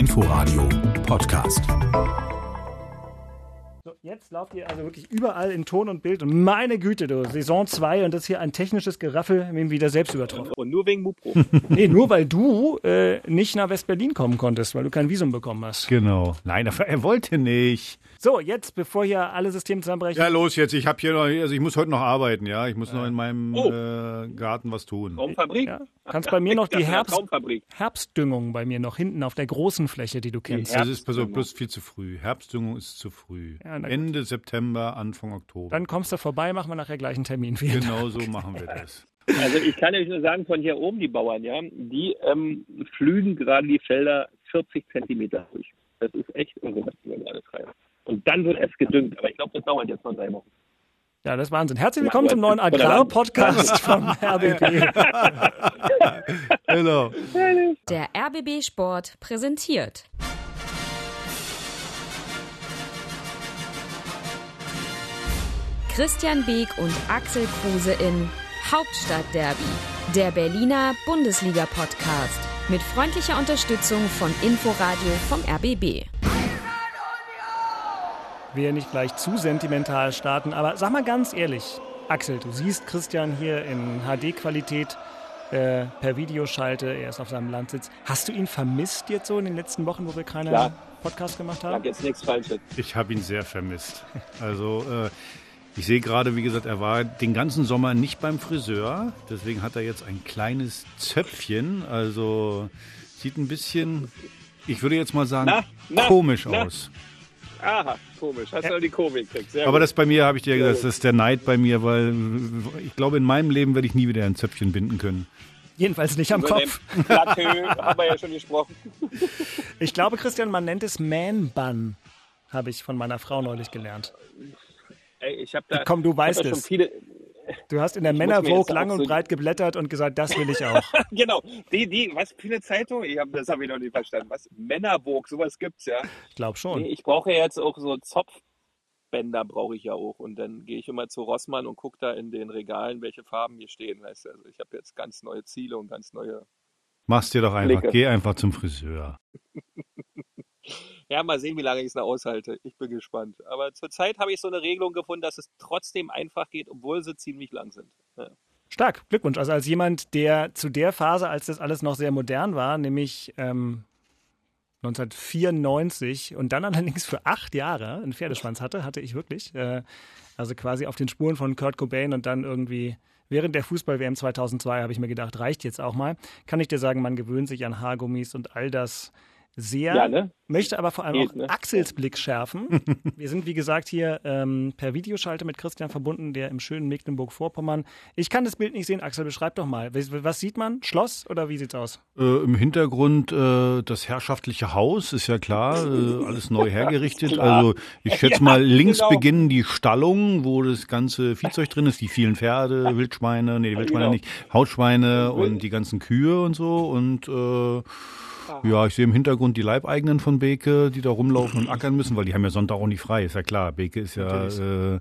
Inforadio Podcast. So, jetzt lauft ihr also wirklich überall in Ton und Bild. Und meine Güte, du, Saison 2 und das hier ein technisches Geraffel, ihn wieder selbst übertroffen. Und nur wegen Mupro. nee, nur weil du äh, nicht nach West-Berlin kommen konntest, weil du kein Visum bekommen hast. Genau. Nein, er wollte nicht. So, jetzt, bevor hier alle Systeme zusammenbrechen. Ja, los jetzt. Ich habe hier noch, also ich muss heute noch arbeiten, ja. Ich muss noch in meinem Oh. äh, Garten was tun. Traumfabrik? Ja, kannst bei mir noch die Herbst. Herbstdüngung bei mir noch hinten auf der großen Fläche, die du kennst. Das ist bloß viel zu früh. Herbstdüngung ist zu früh. Ja. Ende September, Anfang Oktober. Dann kommst du vorbei, machen wir nachher gleich einen Termin. Vielen Dank. genau so machen wir das. Also ich kann euch nur sagen, von hier oben die Bauern, ja, die ähm, flügen gerade die Felder 40 Zentimeter durch. Das ist echt irre, was die gerade treiben. Und dann wird es gedüngt. Aber ich glaube, das dauert jetzt noch drei Wochen. Ja, das ist Wahnsinn. Herzlich willkommen Ja, zum neuen Agrar-Podcast vom RBB. Genau. Der RBB Sport präsentiert. Christian Beek und Axel Kruse in Hauptstadtderby, der Berliner Bundesliga-Podcast. Mit freundlicher Unterstützung von Inforadio vom RBB. Wir nicht gleich zu sentimental starten, aber sag mal ganz ehrlich, Axel, du siehst Christian hier in HD-Qualität äh, per Videoschalte, er ist auf seinem Landsitz. Hast du ihn vermisst jetzt so in den letzten Wochen, wo wir keine Klar. Podcast gemacht Ich sag haben? jetzt nichts Falsches. Ich habe ihn sehr vermisst. Also äh, ich sehe gerade, wie gesagt, er war den ganzen Sommer nicht beim Friseur. Deswegen hat er jetzt ein kleines Zöpfchen. Also sieht ein bisschen, ich würde jetzt mal sagen, Na, na, komisch na. aus. Aha, komisch. Hast du die Kurve gekriegt. Sehr Aber gut. das bei mir, habe ich dir gesagt, das ist der Neid bei mir, weil ich glaube, in meinem Leben werde ich nie wieder ein Zöpfchen binden können. Jedenfalls nicht am Über Kopf. Plateau haben wir ja schon gesprochen. Ich glaube, Christian, man nennt es Man-Bun, habe ich von meiner Frau neulich gelernt. Ey, ich habe da, Komm, du weißt es. viele, Du hast in der Männervogue lang und breit geblättert und gesagt, das will ich auch. genau, die, die, was für eine Zeitung? Ich hab, das habe ich noch nicht verstanden. Was? Männerburg, sowas gibt's ja. Ich glaube schon. Nee, ich brauche ja jetzt auch so Zopfbänder brauche ich ja auch. Und dann gehe ich immer zu Rossmann und gucke da in den Regalen, welche Farben hier stehen. Weißt du? Also ich habe jetzt ganz neue Ziele und ganz neue. Mach's dir doch einfach. Blicke. Geh einfach zum Friseur. Ja, mal sehen, wie lange ich es noch aushalte. Ich bin gespannt. Aber zurzeit habe ich so eine Regelung gefunden, dass es trotzdem einfach geht, obwohl sie ziemlich lang sind. Ja. Stark, Glückwunsch. Also als jemand, der zu der Phase, als das alles noch sehr modern war, nämlich ähm, 1994 und dann allerdings für acht Jahre einen Pferdeschwanz hatte, hatte ich wirklich. Äh, also quasi auf den Spuren von Kurt Cobain und dann irgendwie während der Fußball-WM 2002 habe ich mir gedacht, reicht jetzt auch mal. Kann ich dir sagen, man gewöhnt sich an Haargummis und all das sehr. Ja, ne? Möchte aber vor allem Geht, auch ne? Axels Blick schärfen. Wir sind, wie gesagt, hier ähm, per Videoschalte mit Christian verbunden, der im schönen Mecklenburg-Vorpommern. Ich kann das Bild nicht sehen. Axel, beschreib doch mal. Was, was sieht man? Schloss oder wie sieht's aus? Äh, Im Hintergrund äh, das herrschaftliche Haus, ist ja klar, äh, alles neu hergerichtet. Also ich schätze Ja, mal, links genau. beginnen die Stallungen, wo das ganze Viehzeug drin ist, die vielen Pferde, Wildschweine, nee, die Wildschweine Genau. nicht, Hautschweine und die ganzen Kühe und so. Und äh, ja, ich sehe im Hintergrund die Leibeigenen von Beke, die da rumlaufen und ackern müssen, weil die haben ja Sonntag auch nicht frei, ist ja klar. Beke ist ja äh,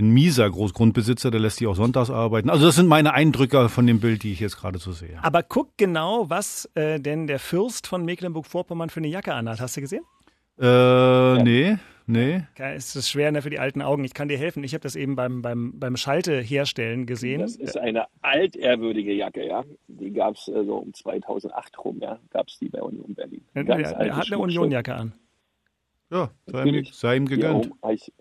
ein mieser Großgrundbesitzer, der lässt die auch sonntags arbeiten. Also das sind meine Eindrücke von dem Bild, die ich jetzt gerade so sehe. Aber guck genau, was äh, denn der Fürst von Mecklenburg-Vorpommern für eine Jacke anhat. Hast du gesehen? Äh, nee, nee. Ja, Es ist schwer ne, für die alten Augen. Ich kann dir helfen. Ich habe das eben beim, beim, beim Schalte herstellen gesehen. Das ist eine altehrwürdige Jacke, ja. Die gab es äh, so um 2008 rum, ja. Gab es die bei Union Berlin. er, Ganz er alte hat eine. Unionjacke an. Ja, sei ihm, sei ihm gegönnt. auch- ich-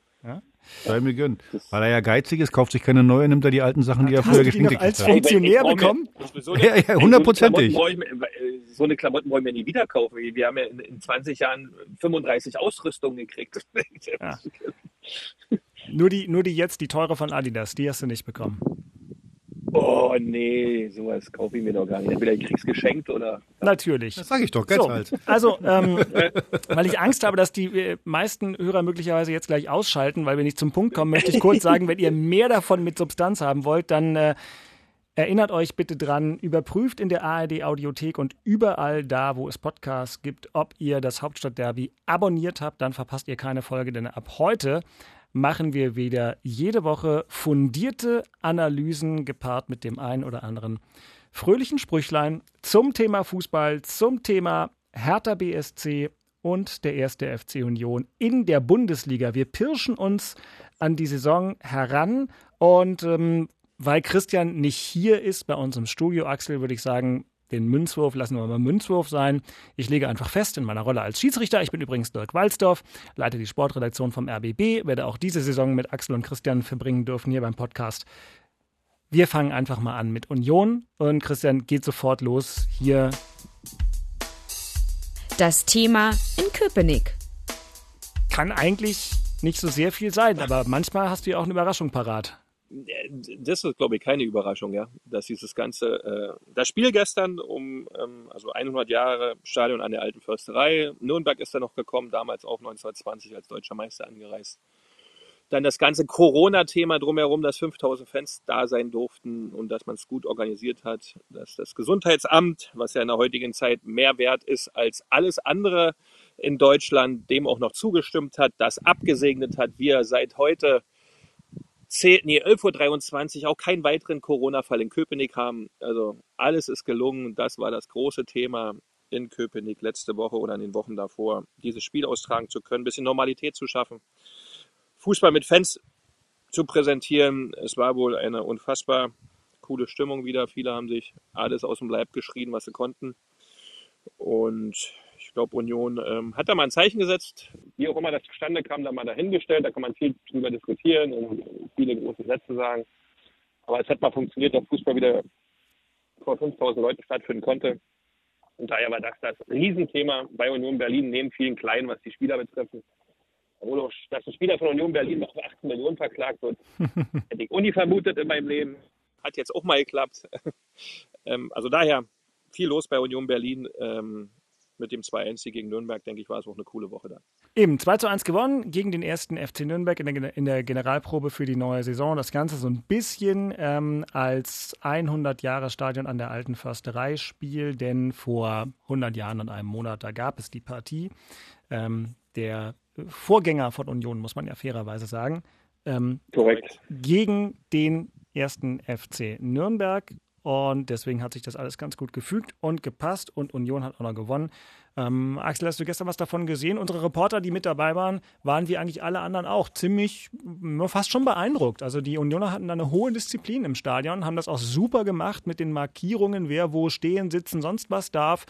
Sei gegönnt. Das- Weil er ja geizig ist, kauft sich keine neue, nimmt er die alten Sachen, die er früher geschenkt noch als gekriegt hat. Funktionär mir- bekommen? So eine- Ja, ja, hundertprozentig. So eine Klamotten brauche ich mir- äh, so eine Klamotten wollen wir nie wieder kaufen. Wir haben ja in, in 20 Jahren 35 Ausrüstungen gekriegt. Ja. Nur die, nur die jetzt, die teure von Adidas, die hast du nicht bekommen. Oh nee, sowas kaufe ich mir doch gar nicht. Entweder ich krieg's geschenkt oder. Natürlich. Das sage ich doch, Geiz So, halt. also, ähm, weil ich Angst habe, dass die äh, meisten Hörer möglicherweise jetzt gleich ausschalten, weil wir nicht zum Punkt kommen, möchte ich kurz sagen, wenn ihr mehr davon mit Substanz haben wollt, dann äh, erinnert euch bitte dran, überprüft in der ARD Audiothek und überall da, wo es Podcasts gibt, ob ihr das Hauptstadtderby abonniert habt, dann verpasst ihr keine Folge, denn ab heute machen wir wieder jede Woche fundierte Analysen gepaart mit dem einen oder anderen fröhlichen Sprüchlein zum Thema Fußball, zum Thema Hertha BSC und der erste FC Union in der Bundesliga. Wir pirschen uns an die Saison heran und ähm, weil Christian nicht hier ist bei uns im Studio, Axel, würde ich sagen, den Münzwurf lassen wir mal Münzwurf sein. Ich lege einfach fest in meiner Rolle als Schiedsrichter. Ich bin übrigens Dirk Walzdorf, leite die Sportredaktion vom RBB, werde auch diese Saison mit Axel und Christian verbringen dürfen hier beim Podcast. Wir fangen einfach mal an mit Union und Christian geht sofort los hier. Das Thema in Köpenick. Kann eigentlich nicht so sehr viel sein, aber manchmal hast du ja auch eine Überraschung parat das ist, glaube ich, keine Überraschung, ja, dass dieses ganze, äh, das Spiel gestern um, ähm, also 100 Jahre Stadion an der Alten Försterei, Nürnberg ist da noch gekommen, damals auch 1920 als deutscher Meister angereist. Dann das ganze Corona-Thema drumherum, dass 5000 Fans da sein durften und dass man es gut organisiert hat, dass das Gesundheitsamt, was ja in der heutigen Zeit mehr wert ist als alles andere in Deutschland, dem auch noch zugestimmt hat, das abgesegnet hat, wir seit heute 10, nee, 11.23 Uhr auch keinen weiteren Corona-Fall in Köpenick haben. Also alles ist gelungen. Das war das große Thema in Köpenick letzte Woche oder in den Wochen davor, dieses Spiel austragen zu können, ein bisschen Normalität zu schaffen, Fußball mit Fans zu präsentieren. Es war wohl eine unfassbar coole Stimmung wieder. Viele haben sich alles aus dem Leib geschrien, was sie konnten. Und ich glaube, Union ähm, hat da mal ein Zeichen gesetzt. Wie auch immer das zustande kam, da mal dahingestellt. Da kann man viel drüber diskutieren und viele große Sätze sagen. Aber es hat mal funktioniert, dass Fußball wieder vor 5000 Leuten stattfinden konnte. Und daher war das das Riesenthema bei Union Berlin, neben vielen Kleinen, was die Spieler betrifft. Obwohl auch, dass ein Spieler von Union Berlin noch für 18 Millionen verklagt wird, hätte ich nie vermutet in meinem Leben. Hat jetzt auch mal geklappt. ähm, also daher viel los bei Union Berlin. Mit dem 2-1 gegen Nürnberg, denke ich, war es auch eine coole Woche da. Eben, 2 zu 1 gewonnen gegen den ersten FC Nürnberg in der, in der Generalprobe für die neue Saison. Das Ganze so ein bisschen ähm, als 100 Jahre Stadion an der alten Försterei Spiel, denn vor 100 Jahren und einem Monat, da gab es die Partie. Ähm, der Vorgänger von Union, muss man ja fairerweise sagen. Ähm, Korrekt. Gegen den ersten FC Nürnberg. Und deswegen hat sich das alles ganz gut gefügt und gepasst und Union hat auch noch gewonnen. Ähm, Axel, hast du gestern was davon gesehen? Unsere Reporter, die mit dabei waren, waren wie eigentlich alle anderen auch ziemlich, fast schon beeindruckt. Also die Unioner hatten da eine hohe Disziplin im Stadion, haben das auch super gemacht mit den Markierungen, wer wo stehen, sitzen, sonst was darf.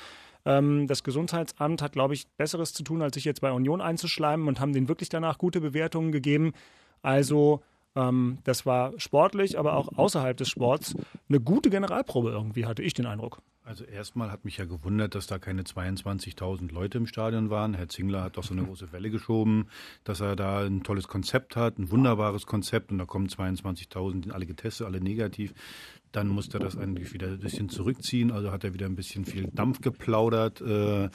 Ähm, das Gesundheitsamt hat, glaube ich, Besseres zu tun, als sich jetzt bei Union einzuschleimen und haben denen wirklich danach gute Bewertungen gegeben. Also ähm, das war sportlich, aber auch außerhalb des Sports eine gute Generalprobe irgendwie, hatte ich den Eindruck. Also erstmal hat mich ja gewundert, dass da keine 22.000 Leute im Stadion waren. Herr Zingler hat doch so eine große Welle geschoben, dass er da ein tolles Konzept hat, ein wunderbares Konzept und da kommen 22.000, sind alle getestet, alle negativ. Dann musste er das eigentlich wieder ein bisschen zurückziehen, also hat er wieder ein bisschen viel Dampf geplaudert. Äh,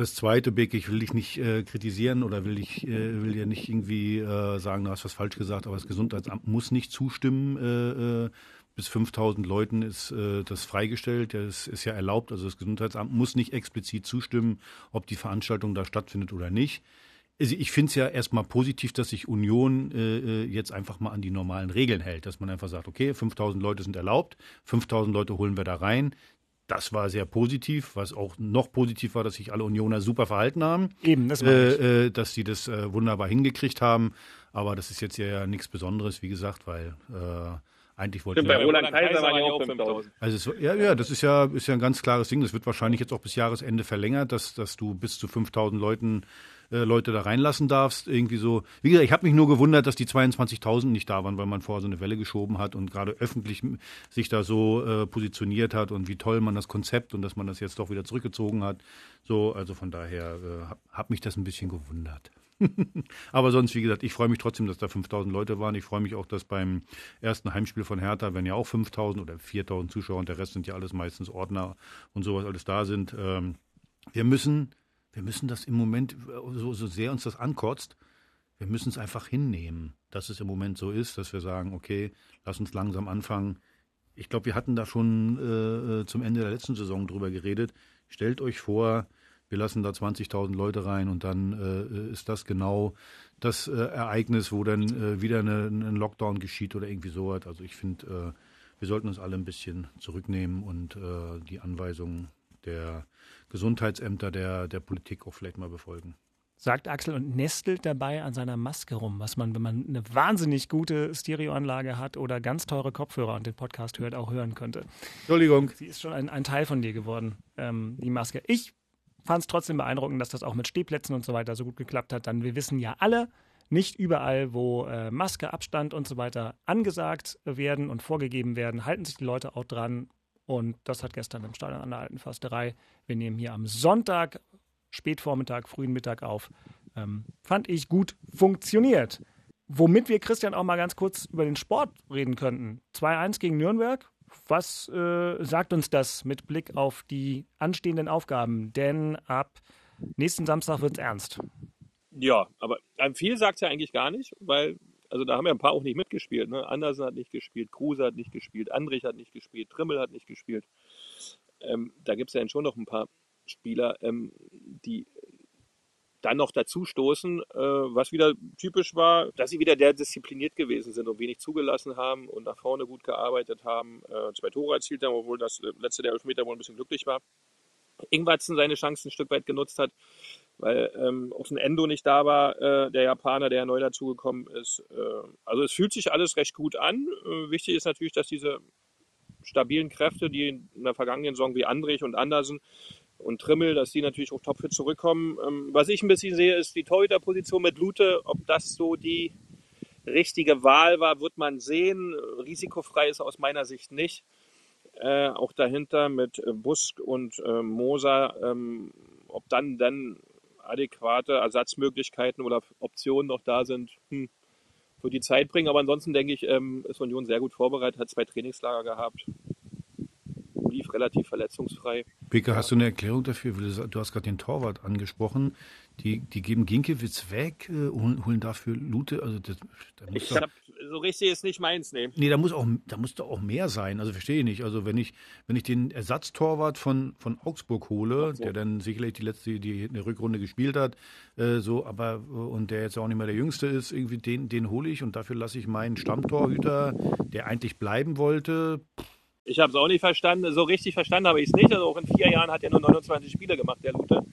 das zweite, Beck, ich will dich nicht äh, kritisieren oder will ich äh, will ja nicht irgendwie äh, sagen, du hast was falsch gesagt, aber das Gesundheitsamt muss nicht zustimmen. Äh, äh, bis 5000 Leuten ist äh, das freigestellt. Das ist ja erlaubt. Also das Gesundheitsamt muss nicht explizit zustimmen, ob die Veranstaltung da stattfindet oder nicht. Also ich finde es ja erstmal positiv, dass sich Union äh, jetzt einfach mal an die normalen Regeln hält, dass man einfach sagt, okay, 5000 Leute sind erlaubt, 5000 Leute holen wir da rein. Das war sehr positiv. Was auch noch positiv war, dass sich alle Unioner super verhalten haben. Eben, das war äh, äh, Dass sie das äh, wunderbar hingekriegt haben. Aber das ist jetzt ja nichts Besonderes, wie gesagt, weil äh, eigentlich wollte Stimmt, bei Roland Kaiser waren ja auch 5000. Also es, ja, ja, das ist ja, ist ja ein ganz klares Ding. Das wird wahrscheinlich jetzt auch bis Jahresende verlängert, dass, dass du bis zu 5000 Leuten äh, Leute da reinlassen darfst. Irgendwie so. Wie gesagt, ich habe mich nur gewundert, dass die 22.000 nicht da waren, weil man vorher so eine Welle geschoben hat und gerade öffentlich sich da so äh, positioniert hat und wie toll man das Konzept und dass man das jetzt doch wieder zurückgezogen hat. So, also von daher äh, hat, hat mich das ein bisschen gewundert. Aber sonst, wie gesagt, ich freue mich trotzdem, dass da 5000 Leute waren. Ich freue mich auch, dass beim ersten Heimspiel von Hertha, wenn ja auch 5000 oder 4000 Zuschauer und der Rest sind ja alles meistens Ordner und sowas alles da sind. Ähm, wir müssen wir müssen das im Moment, so, so sehr uns das ankotzt, wir müssen es einfach hinnehmen, dass es im Moment so ist, dass wir sagen, okay, lass uns langsam anfangen. Ich glaube, wir hatten da schon äh, zum Ende der letzten Saison drüber geredet. Stellt euch vor, wir lassen da 20.000 Leute rein und dann äh, ist das genau das äh, Ereignis, wo dann äh, wieder eine, ein Lockdown geschieht oder irgendwie sowas. Also ich finde, äh, wir sollten uns alle ein bisschen zurücknehmen und äh, die Anweisungen der Gesundheitsämter der, der Politik auch vielleicht mal befolgen sagt Axel und nestelt dabei an seiner Maske rum, was man, wenn man eine wahnsinnig gute Stereoanlage hat oder ganz teure Kopfhörer und den Podcast hört, auch hören könnte. Entschuldigung. Sie ist schon ein, ein Teil von dir geworden, ähm, die Maske. Ich fand es trotzdem beeindruckend, dass das auch mit Stehplätzen und so weiter so gut geklappt hat. Dann wir wissen ja alle, nicht überall, wo äh, Maske, Abstand und so weiter angesagt werden und vorgegeben werden, halten sich die Leute auch dran. Und das hat gestern im Stadion an der Alten Försterei. Wir nehmen hier am Sonntag Spätvormittag, frühen Mittag auf. Ähm, fand ich gut funktioniert. Womit wir, Christian, auch mal ganz kurz über den Sport reden könnten. 2-1 gegen Nürnberg. Was äh, sagt uns das mit Blick auf die anstehenden Aufgaben? Denn ab nächsten Samstag wird es ernst. Ja, aber viel sagt es ja eigentlich gar nicht, weil, also da haben ja ein paar auch nicht mitgespielt. Ne? Andersen hat nicht gespielt, Kruse hat nicht gespielt, Andrich hat nicht gespielt, Trimmel hat nicht gespielt. Ähm, da gibt es ja schon noch ein paar Spieler, ähm, die dann noch dazu stoßen, äh, was wieder typisch war, dass sie wieder der diszipliniert gewesen sind und wenig zugelassen haben und nach vorne gut gearbeitet haben. Äh, zwei Tore erzielt haben, obwohl das letzte der Elfmeter wohl ein bisschen glücklich war. Ingwatzen seine Chancen ein Stück weit genutzt hat, weil ähm, auch ein Endo nicht da war, äh, der Japaner, der neu dazugekommen ist. Äh, also es fühlt sich alles recht gut an. Äh, wichtig ist natürlich, dass diese stabilen Kräfte, die in der vergangenen Saison wie Andrich und Andersen und Trimmel, dass die natürlich auch topfit zurückkommen. Ähm, was ich ein bisschen sehe, ist die Torhüterposition mit Lute. Ob das so die richtige Wahl war, wird man sehen. Risikofrei ist aus meiner Sicht nicht. Äh, auch dahinter mit Busk und äh, Moser, ähm, ob dann dann adäquate Ersatzmöglichkeiten oder Optionen noch da sind, hm, für die Zeit bringen. Aber ansonsten denke ich, ähm, ist Union sehr gut vorbereitet, hat zwei Trainingslager gehabt lief relativ verletzungsfrei. Beke, hast du eine Erklärung dafür? Du hast gerade den Torwart angesprochen. Die, die geben Ginkiewicz weg, äh, holen, holen dafür Lute. Also das, da ich doch, hab, so richtig ist nicht meins, nee. Nee, da muss auch, da muss doch auch mehr sein. Also verstehe ich nicht. Also wenn ich, wenn ich den Ersatztorwart von, von Augsburg hole, so. der dann sicherlich die letzte, die eine Rückrunde gespielt hat, äh, so, aber und der jetzt auch nicht mehr der Jüngste ist, irgendwie den, den hole ich und dafür lasse ich meinen Stammtorhüter, der eigentlich bleiben wollte. Ich habe es auch nicht verstanden. So richtig verstanden habe ich es nicht. Also auch in vier Jahren hat er nur 29 Spiele gemacht, der Lute.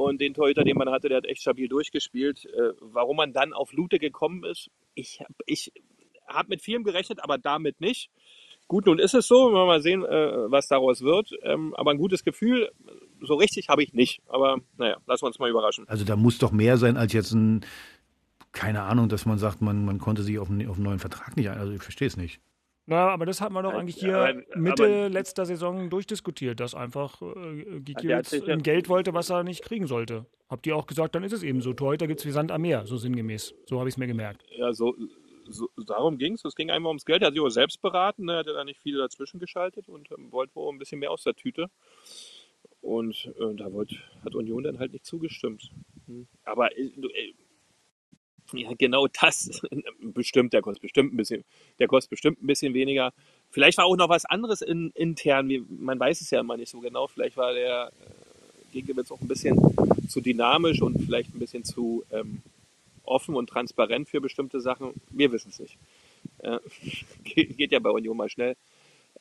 Und den Torhüter, den man hatte, der hat echt stabil durchgespielt. Äh, warum man dann auf Lute gekommen ist, ich, ich habe mit vielem gerechnet, aber damit nicht. Gut, nun ist es so. Wir mal sehen, äh, was daraus wird. Ähm, aber ein gutes Gefühl, so richtig habe ich nicht. Aber naja, lassen wir uns mal überraschen. Also da muss doch mehr sein als jetzt ein, keine Ahnung, dass man sagt, man, man konnte sich auf einen, auf einen neuen Vertrag nicht ein. Also ich verstehe es nicht. Na, aber das hat man doch eigentlich hier aber, Mitte aber, letzter Saison durchdiskutiert, dass einfach äh, Gikiewicz ein Geld wollte, was er nicht kriegen sollte. Habt ihr auch gesagt, dann ist es eben so. Torhüter gibt es wie Sand am Meer, so sinngemäß. So habe ich es mir gemerkt. Ja, so, so darum ging es. Es ging einfach ums Geld. Er hat sich auch selbst beraten. Ne? Er hat da nicht viele dazwischen geschaltet und ähm, wollte wohl ein bisschen mehr aus der Tüte. Und äh, da wollt, hat Union dann halt nicht zugestimmt. Hm. Aber äh, ja, genau das. bestimmt, der kostet bestimmt ein bisschen, der kostet bestimmt ein bisschen weniger. Vielleicht war auch noch was anderes in, intern, wie, man weiß es ja immer nicht so genau. Vielleicht war der äh, Gegenwitz auch ein bisschen zu dynamisch und vielleicht ein bisschen zu ähm, offen und transparent für bestimmte Sachen. Wir wissen es nicht. Äh, geht ja bei Union mal schnell.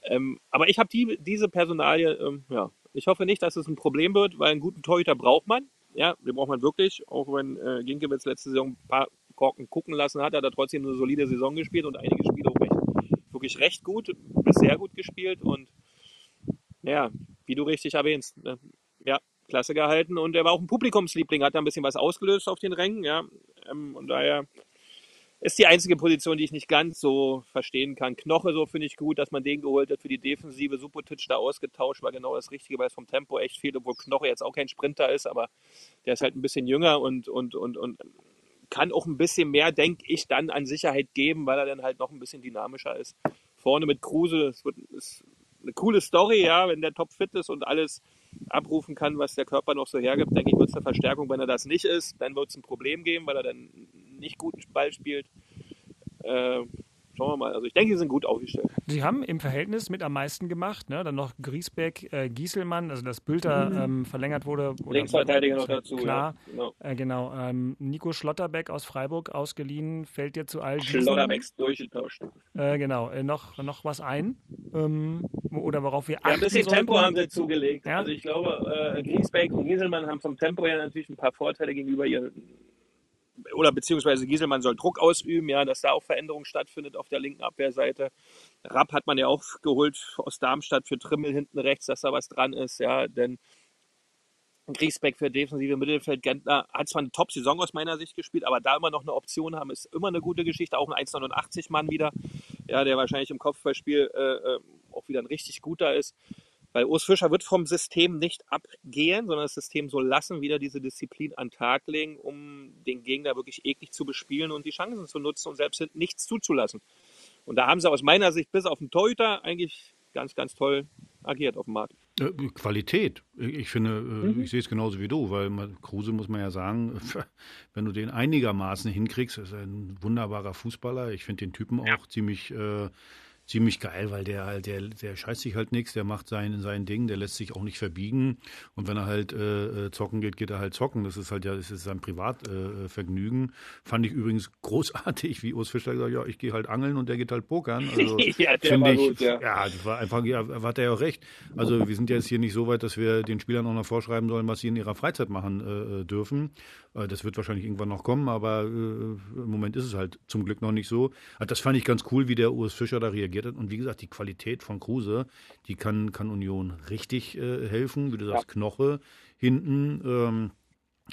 Ähm, aber ich habe die, diese Personalie, ähm, ja, ich hoffe nicht, dass es ein Problem wird, weil einen guten Torhüter braucht man. Ja, den braucht man wirklich. Auch wenn äh, Ginkiewicz letzte Saison ein paar Korken gucken lassen hat, hat er trotzdem eine solide Saison gespielt und einige Spiele auch recht, wirklich recht gut, bis sehr gut gespielt und ja, wie du richtig erwähnst, äh, ja, klasse gehalten und er war auch ein Publikumsliebling, hat da ein bisschen was ausgelöst auf den Rängen, ja, ähm, und daher ist die einzige Position, die ich nicht ganz so verstehen kann. Knoche so finde ich gut, dass man den geholt hat für die Defensive. Subotic da ausgetauscht war genau das Richtige, weil es vom Tempo echt fehlt, obwohl Knoche jetzt auch kein Sprinter ist, aber der ist halt ein bisschen jünger und, und, und, und kann auch ein bisschen mehr, denke ich, dann an Sicherheit geben, weil er dann halt noch ein bisschen dynamischer ist. Vorne mit Kruse, es wird ist eine coole Story, ja, wenn der top fit ist und alles abrufen kann, was der Körper noch so hergibt, denke ich, wird es eine Verstärkung. Wenn er das nicht ist, dann wird es ein Problem geben, weil er dann nicht guten Ball spielt. Äh, schauen wir mal. Also ich denke, sie sind gut aufgestellt. Sie haben im Verhältnis mit am meisten gemacht. Ne? Dann noch Griesbeck, äh, Gieselmann, also dass Bülter mhm. ähm, verlängert wurde. Linksverteidiger noch dazu. Klar, ja. genau. Äh, genau. Ähm, Nico Schlotterbeck aus Freiburg ausgeliehen, fällt dir zu all diesen... Schlotterbeck durchgetauscht. Äh, genau. Äh, noch, noch was ein? Ähm, oder worauf wir ja, ein bisschen sollten. Tempo haben sie zugelegt. Ja. Also ich glaube, äh, Griesbeck und Gieselmann haben vom Tempo her natürlich ein paar Vorteile gegenüber ihren oder beziehungsweise Gieselmann soll Druck ausüben, ja, dass da auch Veränderung stattfindet auf der linken Abwehrseite. Rapp hat man ja auch geholt aus Darmstadt für Trimmel hinten rechts, dass da was dran ist, ja, denn Griesbeck für defensive Mittelfeld. Gentner hat zwar eine Top-Saison aus meiner Sicht gespielt, aber da immer noch eine Option haben, ist immer eine gute Geschichte. Auch ein 1,89-Mann wieder, ja, der wahrscheinlich im Kopfballspiel äh, äh, auch wieder ein richtig guter ist. Weil Urs Fischer wird vom System nicht abgehen, sondern das System soll lassen, wieder diese Disziplin an den Tag legen, um den Gegner wirklich eklig zu bespielen und die Chancen zu nutzen und selbst nichts zuzulassen. Und da haben sie aus meiner Sicht bis auf den Torhüter eigentlich ganz, ganz toll agiert auf dem Markt. Äh, Qualität. Ich finde, mhm. ich sehe es genauso wie du, weil Kruse muss man ja sagen, wenn du den einigermaßen hinkriegst, ist er ein wunderbarer Fußballer. Ich finde den Typen auch ja. ziemlich äh, ziemlich geil, weil der halt, der, der scheißt sich halt nichts, der macht sein, sein Ding, der lässt sich auch nicht verbiegen. Und wenn er halt äh, äh zocken geht, geht er halt zocken. Das ist halt ja, das ist sein Privatvergnügen. Äh, Fand ich übrigens großartig, wie Urs Fischer gesagt ja, ich gehe halt angeln und der geht halt pokern. Also, ja, der war ich, gut, ja. ja, das war einfach, ja, hat er ja auch recht. Also wir sind ja jetzt hier nicht so weit, dass wir den Spielern auch noch vorschreiben sollen, was sie in ihrer Freizeit machen äh, äh dürfen. Äh, das wird wahrscheinlich irgendwann noch kommen, aber äh, im Moment ist es halt zum Glück noch nicht so. Das fand ich ganz cool, wie der Urs Fischer da reagiert hat. Und wie gesagt, die Qualität von Kruse, die kann, kann Union richtig äh, helfen. Wie du sagst, ja. Knoche hinten, ähm,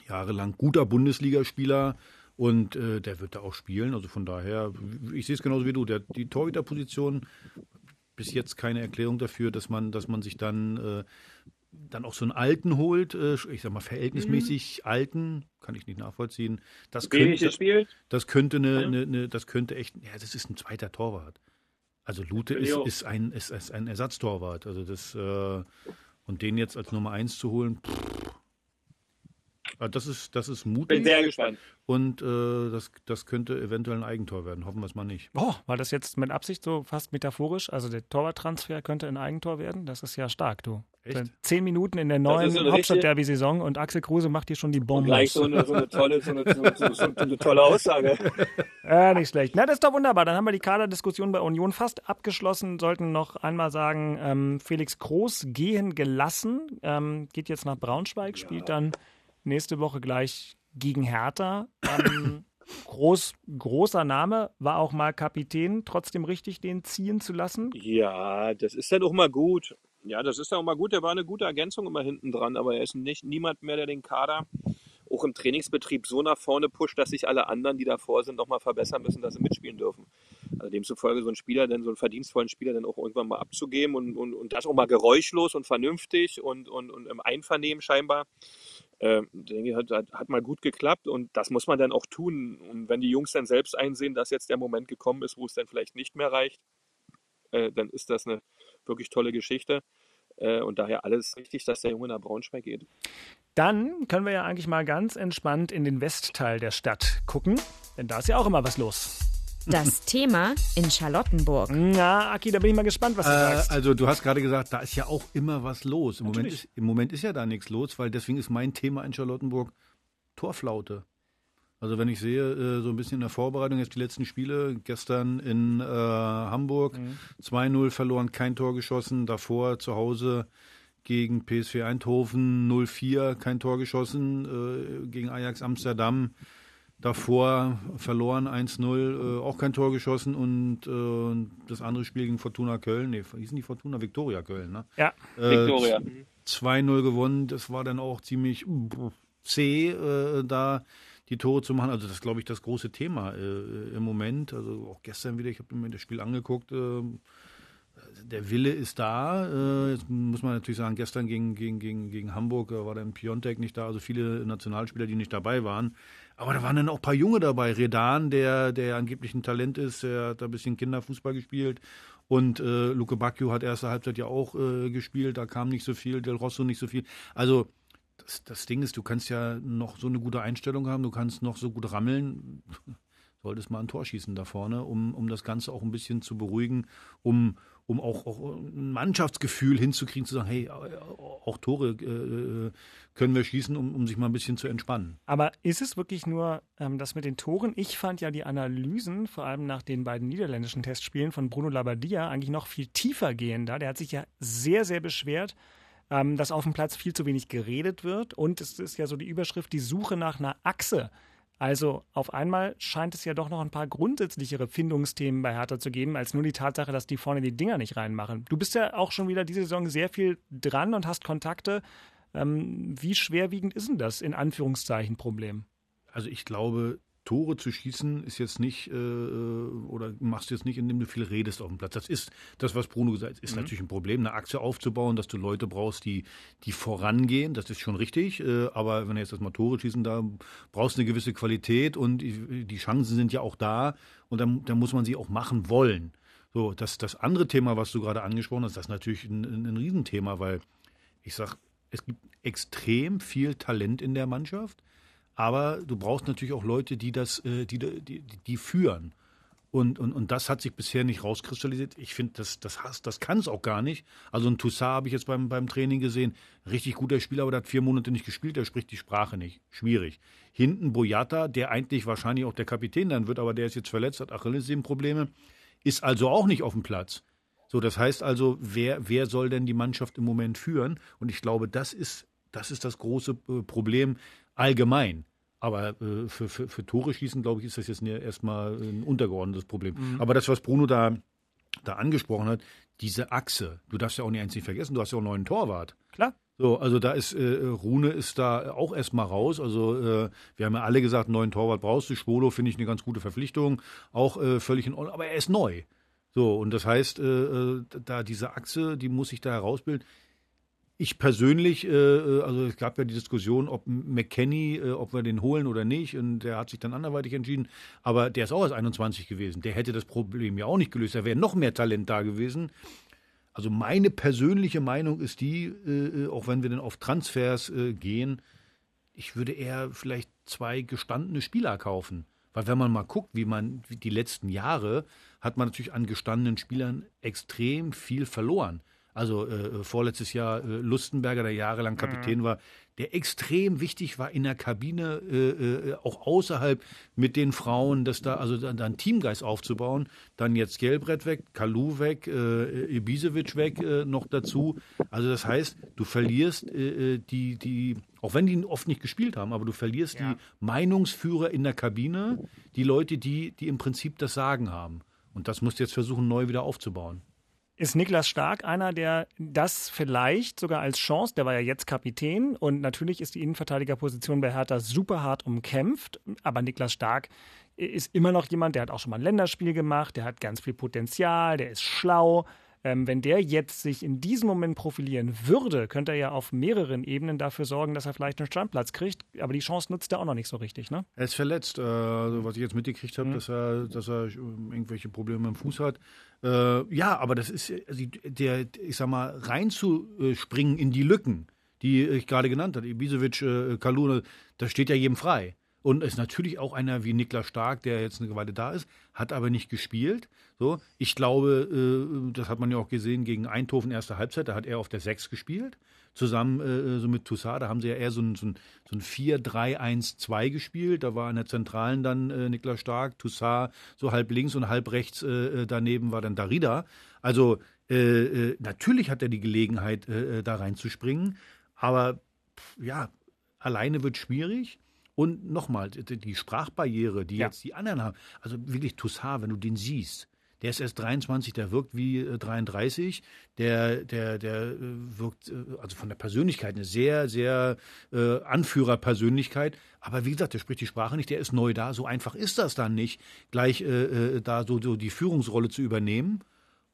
jahrelang guter Bundesligaspieler. Und äh, der wird da auch spielen. Also von daher, ich sehe es genauso wie du. Der, die Torhüterposition, bis jetzt keine Erklärung dafür, dass man, dass man sich dann äh, dann auch so einen alten holt, äh, ich sag mal verhältnismäßig mhm. alten, kann ich nicht nachvollziehen. Das könnte, spielt. das könnte eine, eine, eine, das könnte echt, ja, das ist ein zweiter Torwart. Also Lute ist, ist, ein, ist, ist ein Ersatztorwart. Also das äh, und den jetzt als Nummer eins zu holen, pff, das ist, das ist mutig. Bin sehr gespannt. Und äh, das, das könnte eventuell ein Eigentor werden. Hoffen wir es mal nicht. Oh, war das jetzt mit Absicht so fast metaphorisch? Also der Torwarttransfer könnte ein Eigentor werden? Das ist ja stark, du. Echt? Zehn Minuten in der neuen so Hauptstadt-Derby-Saison und Axel Kruse macht hier schon die Bombe. Gleich so eine, so eine, tolle, so eine, so, so eine tolle Aussage. ja, nicht schlecht. Na, das ist doch wunderbar. Dann haben wir die Kaderdiskussion bei Union fast abgeschlossen. Sollten noch einmal sagen, ähm, Felix Groß gehen gelassen. Ähm, geht jetzt nach Braunschweig, spielt ja. dann nächste Woche gleich gegen Hertha. Ähm, groß, großer Name, war auch mal Kapitän, trotzdem richtig, den ziehen zu lassen? Ja, das ist dann auch mal gut. Ja, das ist dann auch mal gut. Der war eine gute Ergänzung immer hinten dran, aber er ist nicht niemand mehr, der den Kader auch im Trainingsbetrieb so nach vorne pusht, dass sich alle anderen, die davor sind, nochmal verbessern müssen, dass sie mitspielen dürfen. Also demzufolge so ein Spieler, dann so einen verdienstvollen Spieler dann auch irgendwann mal abzugeben und, und, und das auch mal geräuschlos und vernünftig und, und, und im Einvernehmen scheinbar. Äh, denke ich, hat, hat mal gut geklappt und das muss man dann auch tun. Und wenn die Jungs dann selbst einsehen, dass jetzt der Moment gekommen ist, wo es dann vielleicht nicht mehr reicht, äh, dann ist das eine wirklich tolle Geschichte. Äh, und daher alles richtig, dass der Junge nach Braunschweig geht. Dann können wir ja eigentlich mal ganz entspannt in den Westteil der Stadt gucken, denn da ist ja auch immer was los. Das Thema in Charlottenburg. Na, Aki, da bin ich mal gespannt, was du äh, sagst. Also, du hast gerade gesagt, da ist ja auch immer was los. Im Moment, ist, Im Moment ist ja da nichts los, weil deswegen ist mein Thema in Charlottenburg Torflaute. Also wenn ich sehe, äh, so ein bisschen in der Vorbereitung jetzt die letzten Spiele, gestern in äh, Hamburg mhm. 2-0 verloren, kein Tor geschossen, davor zu Hause gegen PSV Eindhoven 0-4, kein Tor geschossen, äh, gegen Ajax Amsterdam davor verloren 1-0, äh, auch kein Tor geschossen und äh, das andere Spiel gegen Fortuna Köln, nee, hießen die Fortuna Viktoria Köln, ne? Ja, äh, Viktoria. 2-0 gewonnen, das war dann auch ziemlich zäh äh, da die Tore zu machen. Also das ist, glaube ich, das große Thema äh, im Moment. Also auch gestern wieder, ich habe mir das Spiel angeguckt. Äh, der Wille ist da. Äh, jetzt muss man natürlich sagen, gestern gegen, gegen, gegen, gegen Hamburg war dann Piontek nicht da, also viele Nationalspieler, die nicht dabei waren. Aber da waren dann auch ein paar Junge dabei. Redan, der, der angeblich ein Talent ist, der hat da ein bisschen Kinderfußball gespielt. Und äh, Luke Bacchio hat erste Halbzeit ja auch äh, gespielt, da kam nicht so viel, Del Rosso nicht so viel. Also das, das Ding ist, du kannst ja noch so eine gute Einstellung haben, du kannst noch so gut rammeln. Solltest mal ein Tor schießen da vorne, um, um das Ganze auch ein bisschen zu beruhigen, um, um auch, auch ein Mannschaftsgefühl hinzukriegen, zu sagen, hey, auch Tore äh, können wir schießen, um, um sich mal ein bisschen zu entspannen. Aber ist es wirklich nur ähm, das mit den Toren? Ich fand ja die Analysen, vor allem nach den beiden niederländischen Testspielen von Bruno Labbadia, eigentlich noch viel tiefer gehender. Der hat sich ja sehr, sehr beschwert, ähm, dass auf dem Platz viel zu wenig geredet wird. Und es ist ja so die Überschrift, die Suche nach einer Achse also auf einmal scheint es ja doch noch ein paar grundsätzlichere Findungsthemen bei Hertha zu geben, als nur die Tatsache, dass die vorne die Dinger nicht reinmachen. Du bist ja auch schon wieder diese Saison sehr viel dran und hast Kontakte. Ähm, wie schwerwiegend ist denn das in Anführungszeichen Problem? Also ich glaube, Tore zu schießen ist jetzt nicht, äh, oder machst du jetzt nicht, indem du viel redest auf dem Platz. Das ist das, was Bruno gesagt hat, ist mhm. natürlich ein Problem, eine Aktie aufzubauen, dass du Leute brauchst, die, die vorangehen. Das ist schon richtig. Äh, aber wenn du jetzt das mal Tore schießen, da brauchst du eine gewisse Qualität und die Chancen sind ja auch da und dann, dann muss man sie auch machen wollen. So, das, das andere Thema, was du gerade angesprochen hast, das ist natürlich ein, ein, ein Riesenthema, weil ich sag, es gibt extrem viel Talent in der Mannschaft. Aber du brauchst natürlich auch Leute, die das, äh, die, die, die führen. Und, und, und das hat sich bisher nicht rauskristallisiert. Ich finde, das, das, das kann es auch gar nicht. Also ein Toussaint habe ich jetzt beim, beim Training gesehen. Richtig guter Spieler, aber der hat vier Monate nicht gespielt, der spricht die Sprache nicht. Schwierig. Hinten Boyata, der eigentlich wahrscheinlich auch der Kapitän dann wird, aber der ist jetzt verletzt, hat Achillessehnenprobleme, ist also auch nicht auf dem Platz. So, das heißt also, wer, wer soll denn die Mannschaft im Moment führen? Und ich glaube, das ist, das ist das große äh, Problem, allgemein. Aber äh, für, für, für Tore schießen, glaube ich, ist das jetzt erstmal ein untergeordnetes Problem. Mhm. Aber das, was Bruno da, da angesprochen hat, diese Achse, du darfst ja auch nicht eins nicht vergessen, du hast ja auch einen neuen Torwart. Klar. So, also da ist äh, Rune ist da auch erstmal raus. Also äh, wir haben ja alle gesagt, einen neuen Torwart brauchst du. Schwolo finde ich eine ganz gute Verpflichtung, auch äh, völlig in Ordnung, aber er ist neu. So, und das heißt, äh, äh da diese Achse, die muss sich da herausbilden. Ich persönlich, äh, äh, also es gab ja die Diskussion, ob McKenny, äh, ob wir den holen oder nicht, und der hat sich dann anderweitig entschieden. Aber der ist auch erst 21 gewesen. Der hätte das Problem ja auch nicht gelöst. Da wäre noch mehr Talent da gewesen. Also meine persönliche Meinung ist die, auch wenn wir dann auf Transfers gehen, ich würde eher vielleicht zwei gestandene Spieler kaufen. Weil wenn man mal guckt, wie man wie die letzten Jahre, hat man natürlich an gestandenen Spielern extrem viel verloren also äh, vorletztes Jahr äh, Lustenberger, der jahrelang Kapitän mhm. war, der extrem wichtig war in der Kabine, äh, äh, auch außerhalb mit den Frauen, dass da also dann, dann Teamgeist aufzubauen. Dann jetzt Gelbrett weg, Kalu weg, äh, Ibisevic weg äh, noch dazu. Also das heißt, du verlierst äh, äh, die, die, auch wenn die oft nicht gespielt haben, aber du verlierst ja. die Meinungsführer in der Kabine, die Leute, die, die im Prinzip das Sagen haben. Und das musst du jetzt versuchen, neu wieder aufzubauen. Ist Niklas Stark einer, der das vielleicht sogar als Chance, der war ja jetzt Kapitän und natürlich ist die Innenverteidigerposition bei Hertha super hart umkämpft, aber Niklas Stark ist immer noch jemand, der hat auch schon mal ein Länderspiel gemacht, der hat ganz viel Potenzial, der ist schlau, ähm, wenn der jetzt sich in diesem Moment profilieren würde, könnte er ja auf mehreren Ebenen dafür sorgen, dass er vielleicht einen Standplatz kriegt. Aber die Chance nutzt er auch noch nicht so richtig, ne? Er ist verletzt. Äh, also was ich jetzt mitgekriegt habe, mhm. dass er, dass er irgendwelche Probleme im Fuß hat. Äh, ja, aber das ist also der, ich sag mal, reinzuspringen in die Lücken, die ich gerade genannt habe, Ibisevic, äh, Kalune, das steht ja jedem frei. Und ist natürlich auch einer wie Niklas Stark, der jetzt eine Weile da ist, hat aber nicht gespielt. So, ich glaube, äh, das hat man ja auch gesehen gegen Eindhoven erste Halbzeit, da hat er auf der 6 gespielt. Zusammen äh, so mit Toussaint, da haben sie ja eher so ein, so ein, so ein 4-3-1-2 gespielt. Da war in der Zentralen dann äh, Niklas Stark, Toussaint so halb links und halb rechts äh, daneben war dann Darida. Also äh, äh, natürlich hat er die Gelegenheit, äh, da reinzuspringen, aber pff, ja, alleine wird schwierig. Und nochmal, die Sprachbarriere, die ja. jetzt die anderen haben, also wirklich Toussaint, wenn du den siehst, der ist erst 23, der wirkt wie 33, äh, der, der, der äh, wirkt, äh, also von der Persönlichkeit eine sehr, sehr äh, Anführerpersönlichkeit. Aber wie gesagt, der spricht die Sprache nicht, der ist neu da. So einfach ist das dann nicht, gleich äh, da so, so die Führungsrolle zu übernehmen.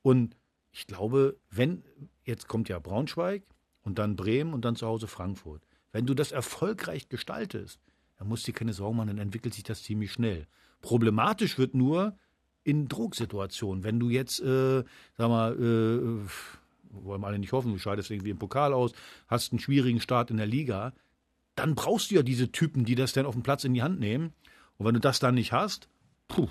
Und ich glaube, wenn, jetzt kommt ja Braunschweig und dann Bremen und dann zu Hause Frankfurt. Wenn du das erfolgreich gestaltest, da musst du dir keine Sorgen machen, dann entwickelt sich das ziemlich schnell. Problematisch wird nur in Drucksituationen. Wenn du jetzt, äh, sag mal, äh, wollen wir alle nicht hoffen, du scheidest irgendwie im Pokal aus, hast einen schwierigen Start in der Liga, dann brauchst du ja diese Typen, die das dann auf dem Platz in die Hand nehmen. Und wenn du das dann nicht hast, puh,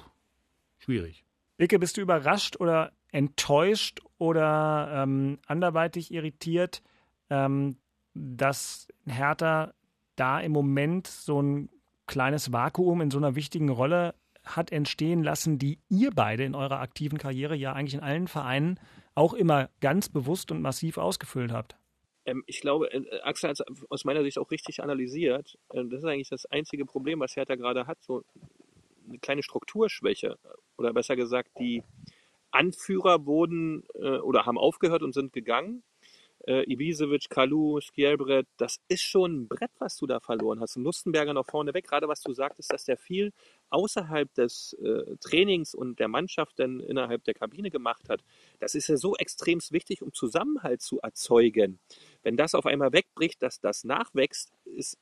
schwierig. Icke, bist du überrascht oder enttäuscht oder ähm, anderweitig irritiert, ähm, dass Hertha da im Moment so ein kleines Vakuum in so einer wichtigen Rolle hat entstehen lassen, die ihr beide in eurer aktiven Karriere ja eigentlich in allen Vereinen auch immer ganz bewusst und massiv ausgefüllt habt? Ähm, ich glaube, äh, Axel hat es aus meiner Sicht auch richtig analysiert. Ähm, das ist eigentlich das einzige Problem, was Hertha gerade hat. So eine kleine Strukturschwäche. Oder besser gesagt, die Anführer wurden äh, oder haben aufgehört und sind gegangen äh, Ibisevic, Kalu, Skjelbred, das ist schon ein Brett, was du da verloren hast. Und Lustenberger noch vorne weg, gerade was du sagtest, dass der viel außerhalb des äh, Trainings und der Mannschaft dann innerhalb der Kabine gemacht hat. Das ist ja so extrem wichtig, um Zusammenhalt zu erzeugen. Wenn das auf einmal wegbricht, dass das nachwächst, ist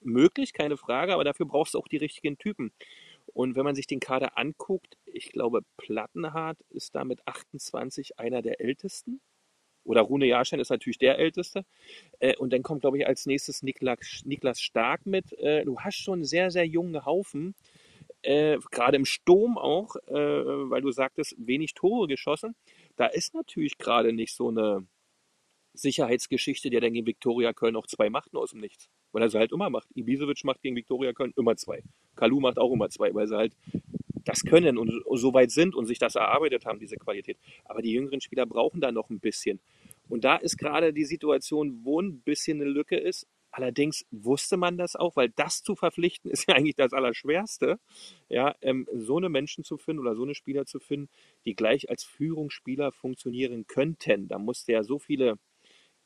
möglich, keine Frage, aber dafür brauchst du auch die richtigen Typen. Und wenn man sich den Kader anguckt, ich glaube, Plattenhardt ist da mit 28 einer der ältesten. Oder Rune Jahrstein ist natürlich der Älteste. Äh, und dann kommt, glaube ich, als nächstes Niklas, Niklas Stark mit. Äh, du hast schon einen sehr, sehr jungen Haufen. Äh, gerade im Sturm auch, äh, weil du sagtest, wenig Tore geschossen. Da ist natürlich gerade nicht so eine Sicherheitsgeschichte, der dann gegen Viktoria Köln auch zwei macht nur aus dem Nichts. Weil er sie halt immer macht. Ibisevic macht gegen Viktoria Köln immer zwei. Kalu macht auch immer zwei, weil sie halt das können und, so weit sind und sich das erarbeitet haben, diese Qualität. Aber die jüngeren Spieler brauchen da noch ein bisschen. Und da ist gerade die Situation, wo ein bisschen eine Lücke ist. Allerdings wusste man das auch, weil das zu verpflichten ist ja eigentlich das Allerschwerste, ja, ähm, so eine Menschen zu finden oder so eine Spieler zu finden, die gleich als Führungsspieler funktionieren könnten. Da musste ja so viele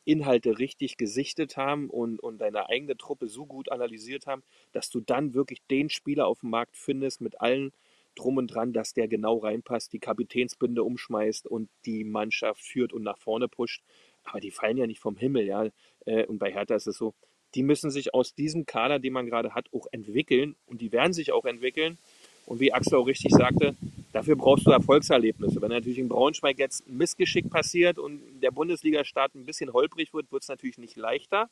Inhalte richtig gesichtet haben und, und deine eigene Truppe so gut analysiert haben, dass du dann wirklich den Spieler auf dem Markt findest mit allen drum und dran, dass der genau reinpasst, die Kapitänsbinde umschmeißt und die Mannschaft führt und nach vorne pusht. Aber die fallen ja nicht vom Himmel, ja. Äh, und bei Hertha ist es so, die müssen sich aus diesem Kader, den man gerade hat, auch entwickeln. Und die werden sich auch entwickeln. Und wie Axel auch richtig sagte, dafür brauchst du Erfolgserlebnisse. Wenn natürlich in Braunschweig jetzt ein Missgeschick passiert und der Bundesliga-Start ein bisschen holprig wird, wird es natürlich nicht leichter,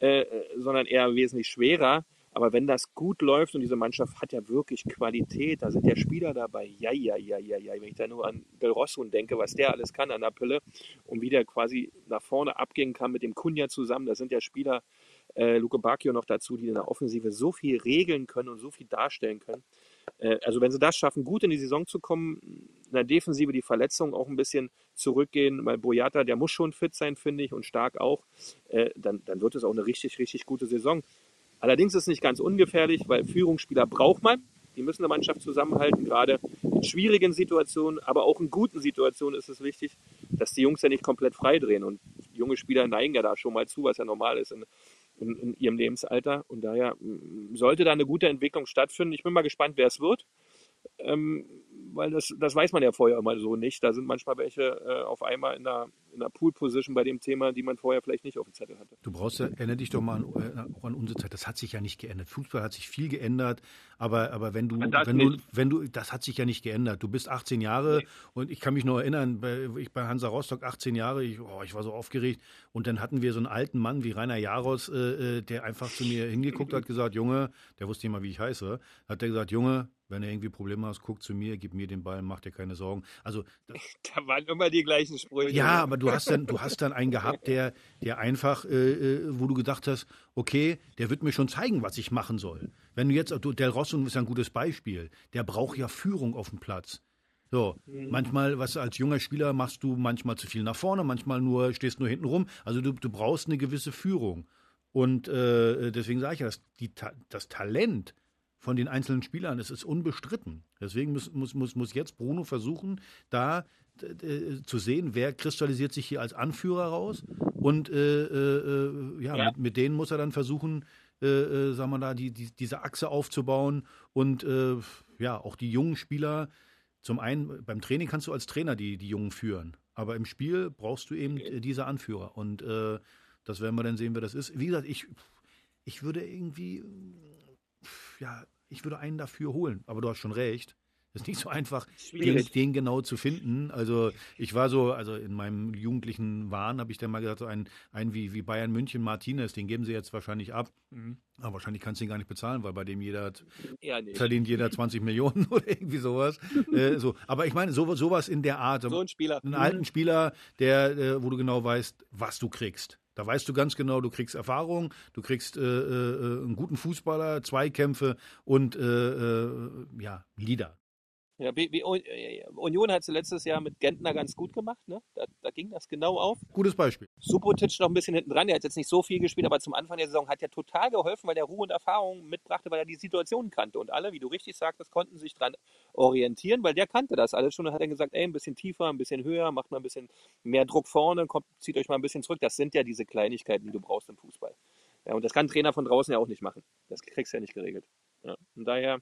äh, äh sondern eher wesentlich schwerer. Aber wenn das gut läuft und diese Mannschaft hat ja wirklich Qualität, da sind ja Spieler dabei, ja, ja, ja, ja, ja. Wenn ich da nur an Del Rosso denke, was der alles kann an der Pille und wie der quasi nach vorne abgehen kann mit dem Kunja zusammen, da sind ja Spieler, äh, Luke Bacchio noch dazu, die in der Offensive so viel regeln können und so viel darstellen können. Äh, also wenn sie das schaffen, gut in die Saison zu kommen, in der Defensive die Verletzungen auch ein bisschen zurückgehen, weil Boyata, der muss schon fit sein, finde ich, und stark auch, äh, dann, dann wird es auch eine richtig, richtig gute Saison. Allerdings ist es nicht ganz ungefährlich, weil Führungsspieler braucht man. Die müssen eine Mannschaft zusammenhalten, gerade in schwierigen Situationen, aber auch in guten Situationen ist es wichtig, dass die Jungs ja nicht komplett freidrehen. Und junge Spieler neigen ja da schon mal zu, was ja normal ist in, in, in ihrem Lebensalter. Und daher sollte da eine gute Entwicklung stattfinden. Ich bin mal gespannt, wer es wird. Ähm, weil das, das weiß man ja vorher immer so nicht. Da sind manchmal welche äh, auf einmal in einer, in einer Pool-Position bei dem Thema, die man vorher vielleicht nicht auf dem Zettel hatte. Du brauchst ja, erinnere dich doch mal an, äh, an unsere Zeit. Das hat sich ja nicht geändert. Fußball hat sich viel geändert, aber, aber wenn du, wenn du, wenn du, das hat sich ja nicht geändert. Du bist 18 Jahre nee. und ich kann mich noch erinnern, bei, ich bei Hansa Rostock 18 Jahre, ich, oh, ich war so aufgeregt und dann hatten wir so einen alten Mann wie Rainer Jaros, äh, äh der einfach zu mir hingeguckt hat, gesagt, Junge, der wusste immer, wie ich heiße, hat der gesagt, Junge, wenn du irgendwie Probleme hast, guck zu mir, gib mir den Ball, mach dir keine Sorgen. Also da waren immer die gleichen Sprüche. Ja, aber du hast dann, du hast dann einen gehabt, der, der einfach, äh, äh, wo du gedacht hast, okay, der wird mir schon zeigen, was ich machen soll. Wenn du jetzt, Del Rosso ist ein gutes Beispiel. Der braucht ja Führung auf dem Platz. So, mhm. manchmal, was als junger Spieler machst du manchmal zu viel nach vorne, manchmal nur stehst nur hinten rum. Also du, du brauchst eine gewisse Führung. Und äh, deswegen sage ich ja, das, die, das Talent von den einzelnen Spielern. Es ist unbestritten. Deswegen muss, muss, muss, muss jetzt Bruno versuchen, da äh, zu sehen, wer kristallisiert sich hier als Anführer raus. Und äh, äh, ja, ja. Mit, mit, denen muss er dann versuchen, äh, äh, sagen wir da, die, die, diese Achse aufzubauen und äh, ja, auch die jungen Spieler. Zum einen, beim Training kannst du als Trainer die, die Jungen führen, aber im Spiel brauchst du eben okay. diese Anführer. Und das werden wir dann sehen, wer das ist. Wie gesagt, ich, ich würde irgendwie ja, ich würde einen dafür holen. Aber du hast schon recht. Ist nicht so einfach, den, den, genau zu finden. Also ich war so, also in meinem jugendlichen Wahn habe ich dann mal gesagt, so ein, ein wie, wie Bayern München Martinez, den geben sie jetzt wahrscheinlich ab. Mhm. Aber wahrscheinlich kannst du ihn gar nicht bezahlen, weil bei dem jeder ja, nee. verdient jeder 20 Millionen oder irgendwie sowas. äh, so. Aber ich meine, so, sowas in der Art. So ein Spieler. Einen alten Spieler, der, äh, wo du genau weißt, was du kriegst. Da weißt du ganz genau, du kriegst Erfahrung, du kriegst äh, äh, einen guten Fußballer, Zweikämpfe und äh, äh ja, Leader. Ja, äh, Union hat es letztes Jahr mit Gentner ganz gut gemacht. Ne? Da, da, ging das genau auf. Gutes Beispiel. Subotic noch ein bisschen hinten dran. Der hat jetzt nicht so viel gespielt, aber zum Anfang der Saison hat er total geholfen, weil er Ruhe und Erfahrung mitbrachte, weil er die Situation kannte. Und alle, wie du richtig sagtest, konnten sich dran orientieren, weil der kannte das alles schon und hat dann gesagt, ey, ein bisschen tiefer, ein bisschen höher, macht mal ein bisschen mehr Druck vorne, kommt, zieht euch mal ein bisschen zurück. Das sind ja diese Kleinigkeiten, die du brauchst im Fußball. Ja, und das kann ein Trainer von draußen ja auch nicht machen. Das kriegst du ja nicht geregelt. Ja, und daher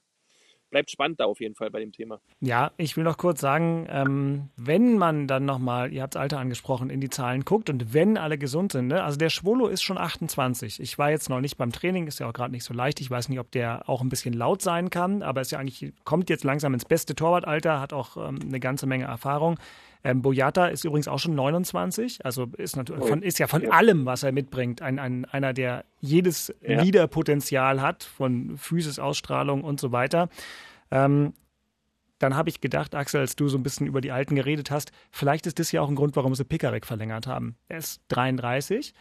bleibt spannend da auf jeden Fall bei dem Thema. Ja, ich will noch kurz sagen, ähm, wenn man dann nochmal, ihr habt Alter angesprochen, in die Zahlen guckt und wenn alle gesund sind, ne? also der Schwolo ist schon 28. Ich war jetzt noch nicht beim Training, ist ja auch gerade nicht so leicht. Ich weiß nicht, ob der auch ein bisschen laut sein kann, aber ist ja eigentlich, kommt jetzt langsam ins beste Torwartalter, hat auch ähm, eine ganze Menge Erfahrung. Ähm, Boyata ist übrigens auch schon 29, also ist, natürlich oh. von, ist ja von ja. allem, was er mitbringt, ein, ein, einer, der jedes ja. Leaderpotenzial hat, von Physis, Ausstrahlung und so weiter. Ähm, dann habe ich gedacht, Axel, als du so ein bisschen über die Alten geredet hast, vielleicht ist das ja auch ein Grund, warum sie Pickerick verlängert haben. Er ist 33,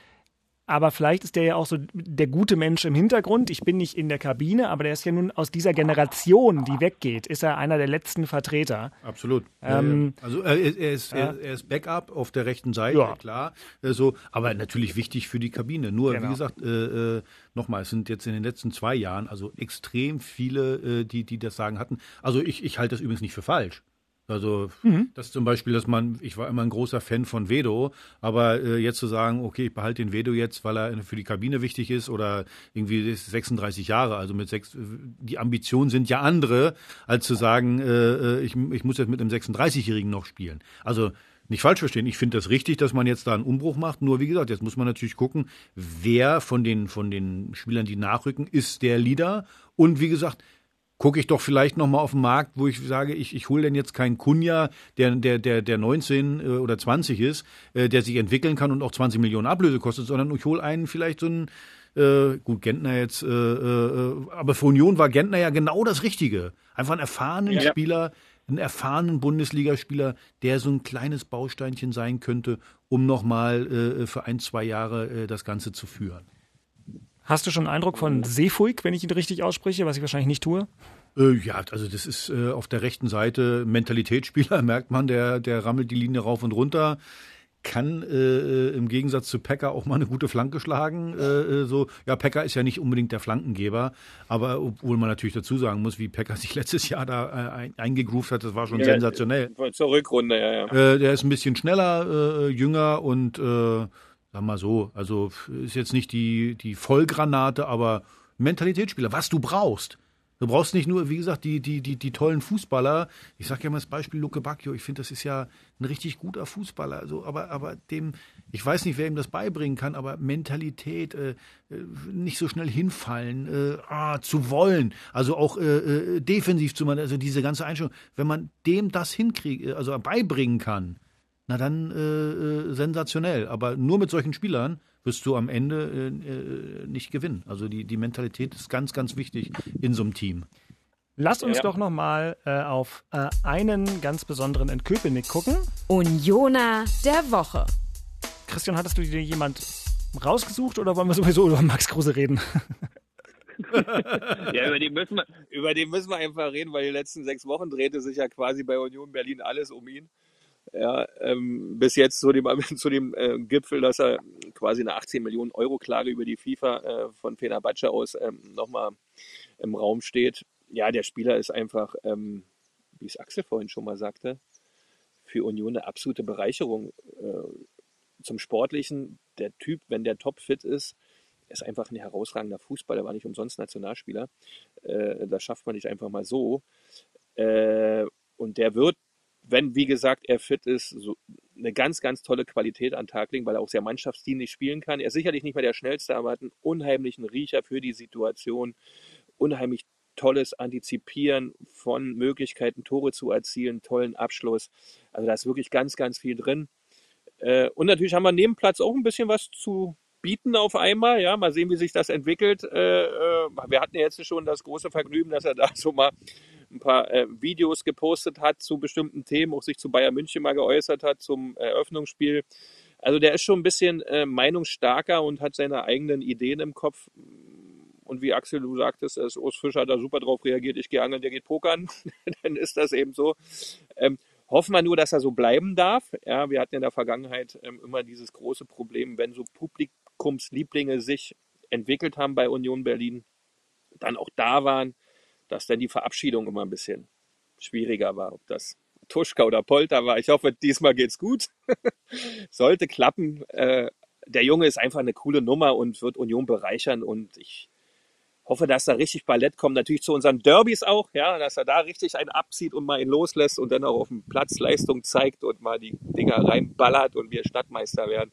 aber vielleicht ist der ja auch so der gute Mensch im Hintergrund. Ich bin nicht in der Kabine, aber der ist ja nun aus dieser Generation, die weggeht, ist er einer der letzten Vertreter. Absolut. Ähm, ja, ja. Also er, er, ist, er, er, ist Backup auf der rechten Seite, ja. klar. Äh, so, aber natürlich wichtig für die Kabine. Nur, genau. wie gesagt, äh, äh, nochmal, es sind jetzt in den letzten zwei Jahren also extrem viele, äh, die, die das sagen hatten. Also ich, ich halte das übrigens nicht für falsch. Also mhm. das zum Beispiel, dass man, ich war immer ein großer Fan von Vedo, aber äh, jetzt zu sagen, okay, ich behalte den Vedo jetzt, weil er für die Kabine wichtig ist oder irgendwie ist 36 Jahre, also mit sechs, die Ambitionen sind ja andere, als zu sagen, äh, äh ich, ich muss jetzt mit einem 36-Jährigen noch spielen. Also nicht falsch verstehen, ich finde das richtig, dass man jetzt da einen Umbruch macht. Nur wie gesagt, jetzt muss man natürlich gucken, wer von den, von den Spielern, die nachrücken, ist der Leader. Und wie gesagt, gucke ich doch vielleicht noch mal auf den Markt, wo ich sage, ich, ich hole denn jetzt keinen Kunja, der, der, der, der 19 äh, oder 20 ist, äh, der sich entwickeln kann und auch 20 Millionen Ablöse kostet, sondern ich hole einen vielleicht so einen, äh, gut, Gentner jetzt, äh, äh, aber für Union war Gentner ja genau das Richtige. Einfach einen erfahrenen ja. Spieler, einen erfahrenen Bundesligaspieler, der so ein kleines Bausteinchen sein könnte, um nochmal äh, für ein, zwei Jahre äh, das Ganze zu führen. Hast du schon einen Eindruck von Seefuig, wenn ich ihn richtig ausspreche, was ich wahrscheinlich nicht tue? Äh, ja, also das ist äh, auf der rechten Seite Mentalitätsspieler, merkt man, der, der rammelt die Linie rauf und runter kann äh, im Gegensatz zu Pecker auch mal eine gute Flanke schlagen. Äh, äh, so, ja, Pecker ist ja nicht unbedingt der Flankengeber, aber obwohl man natürlich dazu sagen muss, wie Pecker sich letztes Jahr da äh, eingegroovt hat, das war schon ja, sensationell. Zur Rückrunde, ja, ja. Äh, der ist ein bisschen schneller, jünger und Sag mal so, also ist jetzt nicht die, die Vollgranate, aber Mentalitätsspieler, was du brauchst. Du brauchst nicht nur, wie gesagt, die, die, die, die tollen Fußballer. Ich sage ja mal das Beispiel Luke Bacchio. Ich finde, das ist ja ein richtig guter Fußballer. Also, aber, aber dem, ich weiß nicht, wer ihm das beibringen kann, aber Mentalität, äh, äh nicht so schnell hinfallen, äh, ah, zu wollen, also auch äh, äh, defensiv zu machen, also diese ganze Einstellung. Wenn man dem das hinkriegt, also beibringen kann, na dann äh, äh, sensationell. Aber nur mit solchen Spielern wirst du am Ende äh, äh, nicht gewinnen. Also die, die Mentalität ist ganz, ganz wichtig in so einem Team. Lass uns ja. doch nochmal äh, auf äh, einen ganz besonderen in Köpenick gucken. Unioner der Woche. Christian, hattest du dir jemand rausgesucht oder wollen wir sowieso über Max Kruse reden? ja, über den, müssen wir, über den müssen wir einfach reden, weil die letzten sechs Wochen drehte sich ja quasi bei Union Berlin alles um ihn. Ja, ähm, bis jetzt zu dem, zu dem äh, Gipfel, dass er quasi eine 18 Millionen Euro Klage über die FIFA äh, von Fenerbahce aus ähm, nochmal im Raum steht. Ja, der Spieler ist einfach, ähm, wie es Axel vorhin schon mal sagte, für Union eine absolute Bereicherung. Äh, zum Sportlichen, der Typ, wenn der topfit ist, ist einfach ein herausragender Fußballer, war nicht umsonst Nationalspieler. Äh, das schafft man nicht einfach mal so. Äh, und der wird wenn, wie gesagt, er fit ist, so eine ganz, ganz tolle Qualität an Tag legen, weil er auch sehr mannschaftsdienlich spielen kann. Er ist sicherlich nicht mehr der Schnellste, aber hat einen unheimlichen Riecher für die Situation, unheimlich tolles Antizipieren von Möglichkeiten, Tore zu erzielen, tollen Abschluss. Also da ist wirklich ganz, ganz viel drin. Äh, und natürlich haben wir neben Platz auch ein bisschen was zu bieten auf einmal. Ja, mal sehen, wie sich das entwickelt. Äh, äh, wir hatten ja jetzt schon das große Vergnügen, dass er da so mal ein paar äh, Videos gepostet hat zu bestimmten Themen, auch sich zu Bayern München mal geäußert hat zum Eröffnungsspiel. Also der ist schon ein bisschen äh, meinungsstarker und hat seine eigenen Ideen im Kopf. Und wie Axel, du sagtest, ist Urs Fischer da super drauf reagiert, ich gehe angeln, der geht pokern, dann ist das eben so. Ähm, hoffen wir nur, dass er so bleiben darf. Ja, wir hatten in der Vergangenheit ähm, immer dieses große Problem, wenn so Publikumslieblinge sich entwickelt haben bei Union Berlin, dann auch da waren, dass dann die Verabschiedung immer ein bisschen schwieriger war. Ob das Tuschka oder Polter war. Ich hoffe, diesmal geht's gut. Sollte klappen. Äh, der Junge ist einfach eine coole Nummer und wird Union bereichern und ich hoffe, dass da richtig Ballett kommt. Natürlich zu unseren Derbys auch, ja, dass er da richtig einen abzieht und mal ihn loslässt und dann auch auf dem Platz Leistung zeigt und mal die Dinger reinballert und wir Stadtmeister werden.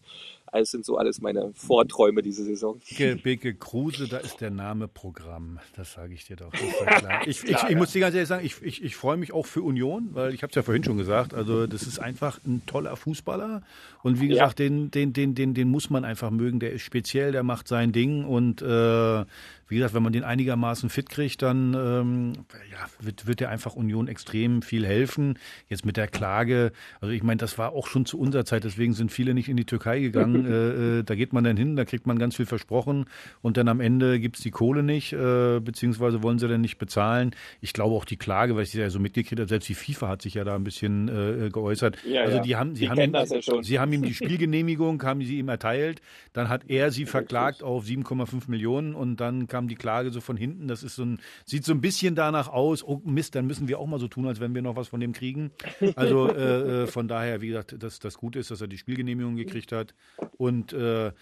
Das sind so alles meine Vorträume diese Saison. Beke, Beke Kruse, da ist der Name Programm. Das sage ich dir doch. Ja klar. Ich, ich, ich, muss dir ganz ehrlich sagen, ich, ich, ich freue mich auch für Union, weil ich habe es ja vorhin schon gesagt. Also das ist einfach ein toller Fußballer und wie gesagt, ja. den, den, den, den, den muss man einfach mögen. Der ist speziell, der macht sein Ding und äh, wie gesagt, wenn man den einigermaßen fit kriegt, dann ähm, ja, wird, wird der einfach Union extrem viel helfen. Jetzt mit der Klage, also ich meine, das war auch schon zu unserer Zeit, deswegen sind viele nicht in die Türkei gegangen. äh, äh, da geht man dann hin, da kriegt man ganz viel versprochen und dann am Ende gibt es die Kohle nicht, äh, beziehungsweise wollen sie dann nicht bezahlen. Ich glaube auch die Klage, weil ich sie ja so mitgekriegt habe, selbst die FIFA hat sich ja da ein bisschen äh, geäußert. Ja, also die haben, sie, die haben ihm, ja sie haben ihm die Spielgenehmigung, haben sie ihm erteilt, dann hat er sie verklagt auf 7,5 Millionen und dann kam kam die Klage so von hinten. Das ist so ein, sieht so ein bisschen danach aus, oh Mist, dann müssen wir auch mal so tun, als wenn wir noch was von dem kriegen. Also äh, äh, von daher, wie gesagt, dass das gut ist, dass er die Spielgenehmigung gekriegt hat. Und äh,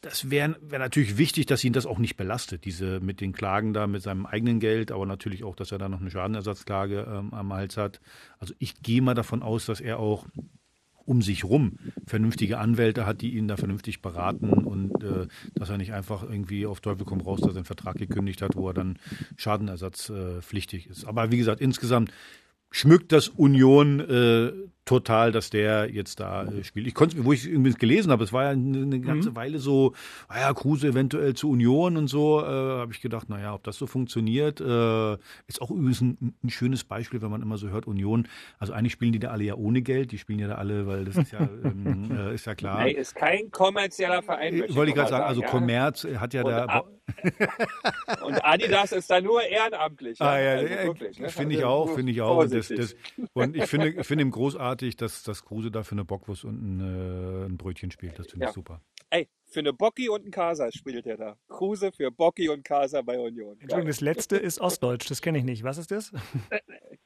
das wäre wär natürlich wichtig, dass ihn das auch nicht belastet, diese mit den Klagen da, mit seinem eigenen Geld, aber natürlich auch, dass er da noch eine Schadenersatzklage ähm, am Hals hat. Also ich gehe mal davon aus, dass er auch um sich rum vernünftige Anwälte hat, die ihn da vernünftig beraten und äh, dass er nicht einfach irgendwie auf Teufel komm raus, dass er einen Vertrag gekündigt hat, wo er dann schadenersatzpflichtig äh, ist. Aber wie gesagt, insgesamt schmückt das Union äh, total, dass der jetzt da äh, spielt. Ich konnte, wo ich übrigens gelesen habe, es war ja eine, eine ganze mhm. Weile so, ah ja, Kruse eventuell zu Union und so, äh, habe ich gedacht, naja, ob das so funktioniert, äh, ist auch übrigens ein, ein, schönes Beispiel, wenn man immer so hört, Union. Also eigentlich spielen die da alle ja ohne Geld, die spielen ja da alle, weil das ist ja, ähm, äh, ist ja klar. Nee, ist kein kommerzieller Verein. Äh, wollte ich gerade sagen, also Kommerz ja. hat ja und da. und Adidas ist da nur ehrenamtlich. Ah, ja, also ne? finde ich auch, finde ich auch. Das, das, und ich finde, finde im großartig großartig, dass, dass Kruse da für eine Bockwurst und ein, äh, ein Brötchen spielt. Das finde ja. ich super. Ey, für eine Bocki und ein Casa spielt er da. Kruse für Bocki und Casa bei Union. Entschuldigung, das letzte ist Ostdeutsch, das kenne ich nicht. Was ist das?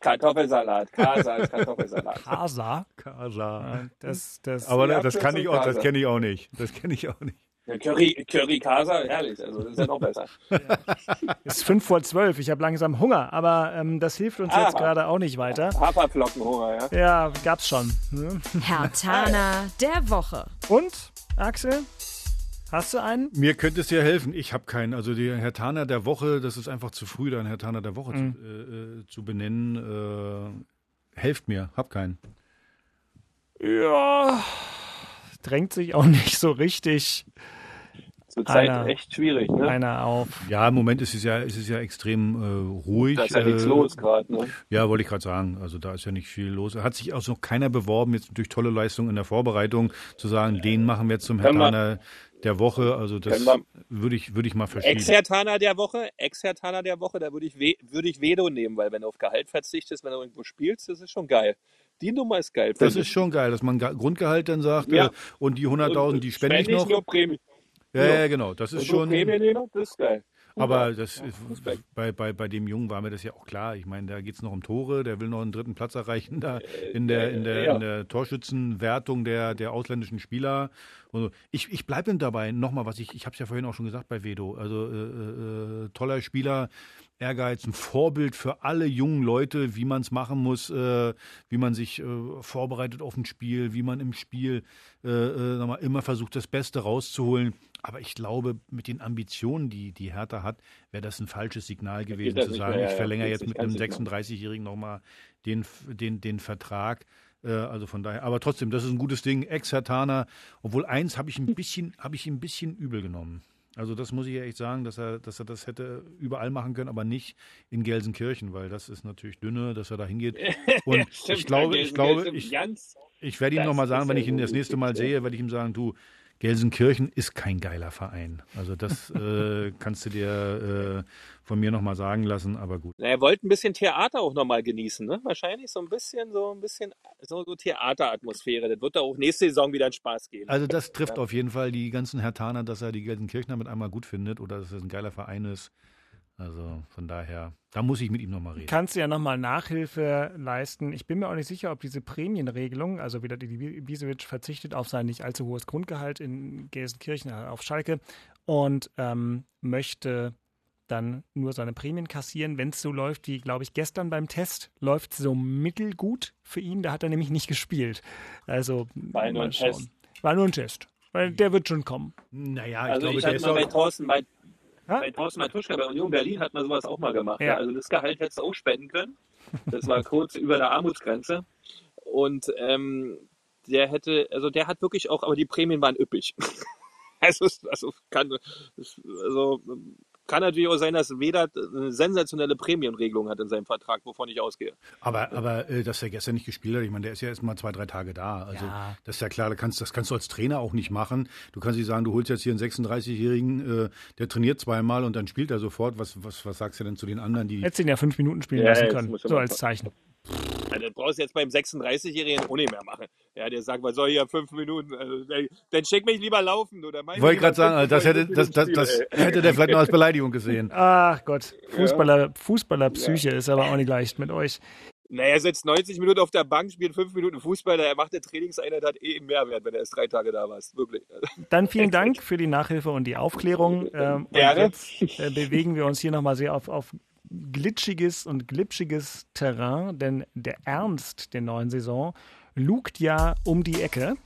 Kartoffelsalat. Casa ist Kartoffelsalat. Casa? Casa. Das, das, Aber das kann ich auch, das kenne ich auch nicht. Das kenne ich auch nicht. Ja, Curry, Curry Casa, herrlich, also das ist ja noch besser. Ja. Es ist fünf vor zwölf, ich habe langsam Hunger, aber ähm, das hilft uns Aha. jetzt gerade auch nicht weiter. Haferflockenhunger, ja. Ja, gab's schon. Ne? Herr Tana der Woche. Und, Axel? Hast du einen? Mir könnte es dir helfen. Ich habe keinen. Also der Herr Tana der Woche, das ist einfach zu früh, da einen Herr Tana der Woche mhm. zu, äh, äh, zu, benennen. Äh, helft mir, hab keinen. Ja, drängt sich auch nicht so richtig zurzeit einer, echt schwierig. Ne? Einer auf. Ja, im Moment ist es ja, ist es ja extrem äh, ruhig. Da ist ja nichts äh, los gerade. Ne? Ja, wollte ich gerade sagen. Also da ist ja nicht viel los. Hat sich auch noch keiner beworben, jetzt durch tolle Leistungen in der Vorbereitung, zu sagen, den machen wir jetzt zum Hertaner der Woche. Also das würde ich, würde ich mal verschieben. Ex-Hertaner der Woche, Ex-Hertaner der Woche, da würde ich, würde ich Vedo nehmen, weil wenn du auf Gehalt verzichtest, wenn du irgendwo spielst, das ist schon geil. Die Nummer ist geil. Das ist schon geil, dass man Grundgehalt dann sagt ja. äh, und die 100.000, die spende ich noch. Nur Prämie. Ja, ja, genau. Das ist schon. Das ist geil. Aber das ist, bei, bei, bei dem Jungen war mir das ja auch klar. Ich meine, da geht es noch um Tore, der will noch einen dritten Platz erreichen da in der, in der, in der Torschützenwertung der, der ausländischen Spieler. Und ich, ich bleibe dabei nochmal, was ich, ich habe es ja vorhin auch schon gesagt bei Vedo. Also äh, äh, toller Spieler, Ehrgeiz, ein Vorbild für alle jungen Leute, wie man es machen muss, äh, wie man sich äh, vorbereitet auf ein Spiel, wie man im Spiel äh, äh immer versucht, das Beste rauszuholen. Aber ich glaube, mit den Ambitionen, die die Hertha hat, wäre das ein falsches Signal gewesen, zu sagen, mehr, ich verlängere jetzt mit einem 36-Jährigen nochmal den, den, den Vertrag. Äh, also von daher, aber trotzdem, das ist ein gutes Ding. Ex-Hertaner, obwohl eins habe ich ein bisschen, habe ich ein bisschen übel genommen. Also das muss ich ja echt sagen, dass er, dass er das hätte überall machen können, aber nicht in Gelsenkirchen, weil das ist natürlich dünne, dass er da hingeht. Und ja, stimmt, ich glaube, ich glaube, ich, ich werde ihm nochmal sagen, wenn ich ihn das nächste Mal sehe, werde ich ihm sagen, du, Gelsenkirchen ist kein geiler Verein. Also das äh, kannst du dir äh, von mir nochmal sagen lassen, aber gut. Na, er wollte ein bisschen Theater auch nochmal genießen, ne? Wahrscheinlich so ein bisschen, so ein bisschen so, so Theateratmosphäre. Das wird da auch nächste Saison wieder einen Spaß geben. Also das trifft ja. auf jeden Fall die ganzen Hertaner, dass er die Gelsenkirchener mit einmal gut findet oder dass es ein geiler Verein ist. Also von daher, da muss ich mit ihm nochmal reden. Kannst du ja nochmal Nachhilfe leisten. Ich bin mir auch nicht sicher, ob diese Prämienregelung, also wieder die Ibisevic verzichtet auf sein nicht allzu hohes Grundgehalt in Gelsenkirchen, auf Schalke und ähm, möchte dann nur seine Prämien kassieren, wenn es so läuft wie, glaube ich, gestern beim Test, läuft so mittelgut für ihn. Da hat er nämlich nicht gespielt. Also, war nur ein schauen. Test. War nur ein Test. Weil der wird schon kommen. Naja, ich also glaube, ich der ist mal bei Thorsten, bei? Bei Thorsten Matuschka bei Union Berlin hat man sowas auch mal gemacht. Ja. Ja. Also das Gehalt hättest du auch spenden können. Das war kurz über der Armutsgrenze. Und ähm, der hätte, also der hat wirklich auch, aber die Prämien waren üppig. also, also, kann, also kann natürlich auch sein, dass Weder eine sensationelle Prämienregelung hat in seinem Vertrag, wovon ich ausgehe. Aber, aber äh, dass er gestern nicht gespielt hat, ich meine, der ist ja erst mal zwei, drei Tage da. Also ja. das ist ja klar, das kannst, das kannst du als Trainer auch nicht machen. Du kannst nicht sagen, du holst jetzt hier einen 36-Jährigen, äh, der trainiert zweimal und dann spielt er sofort. Was, was, was sagst du denn zu den anderen, die. Hättest ihn ja fünf Minuten spielen ja, lassen können. So als Zeichen. Ja, das brauchst du jetzt beim 36-Jährigen auch nicht mehr machen. Ja, der sagt, was soll hier fünf Minuten? Also, dann schick mich lieber laufen. Oder Wollte ich gerade sagen, das, hätte, das, das, das hätte der vielleicht noch als Beleidigung gesehen. Ach Gott, Fußballer, Fußballerpsyche ja. ist aber auch nicht leicht mit euch. Naja, er sitzt 90 Minuten auf der Bank, spielt fünf Minuten Fußball, er macht eine Trainingseinheit, hat eh einen Mehrwert, wenn er erst drei Tage da war. Wirklich. Dann vielen Dank für die Nachhilfe und die Aufklärung. Ähm, Gerne. Jetzt äh, bewegen wir uns hier nochmal sehr auf, auf glitschiges und glitschiges Terrain, denn der Ernst der neuen Saison lugt ja um die Ecke.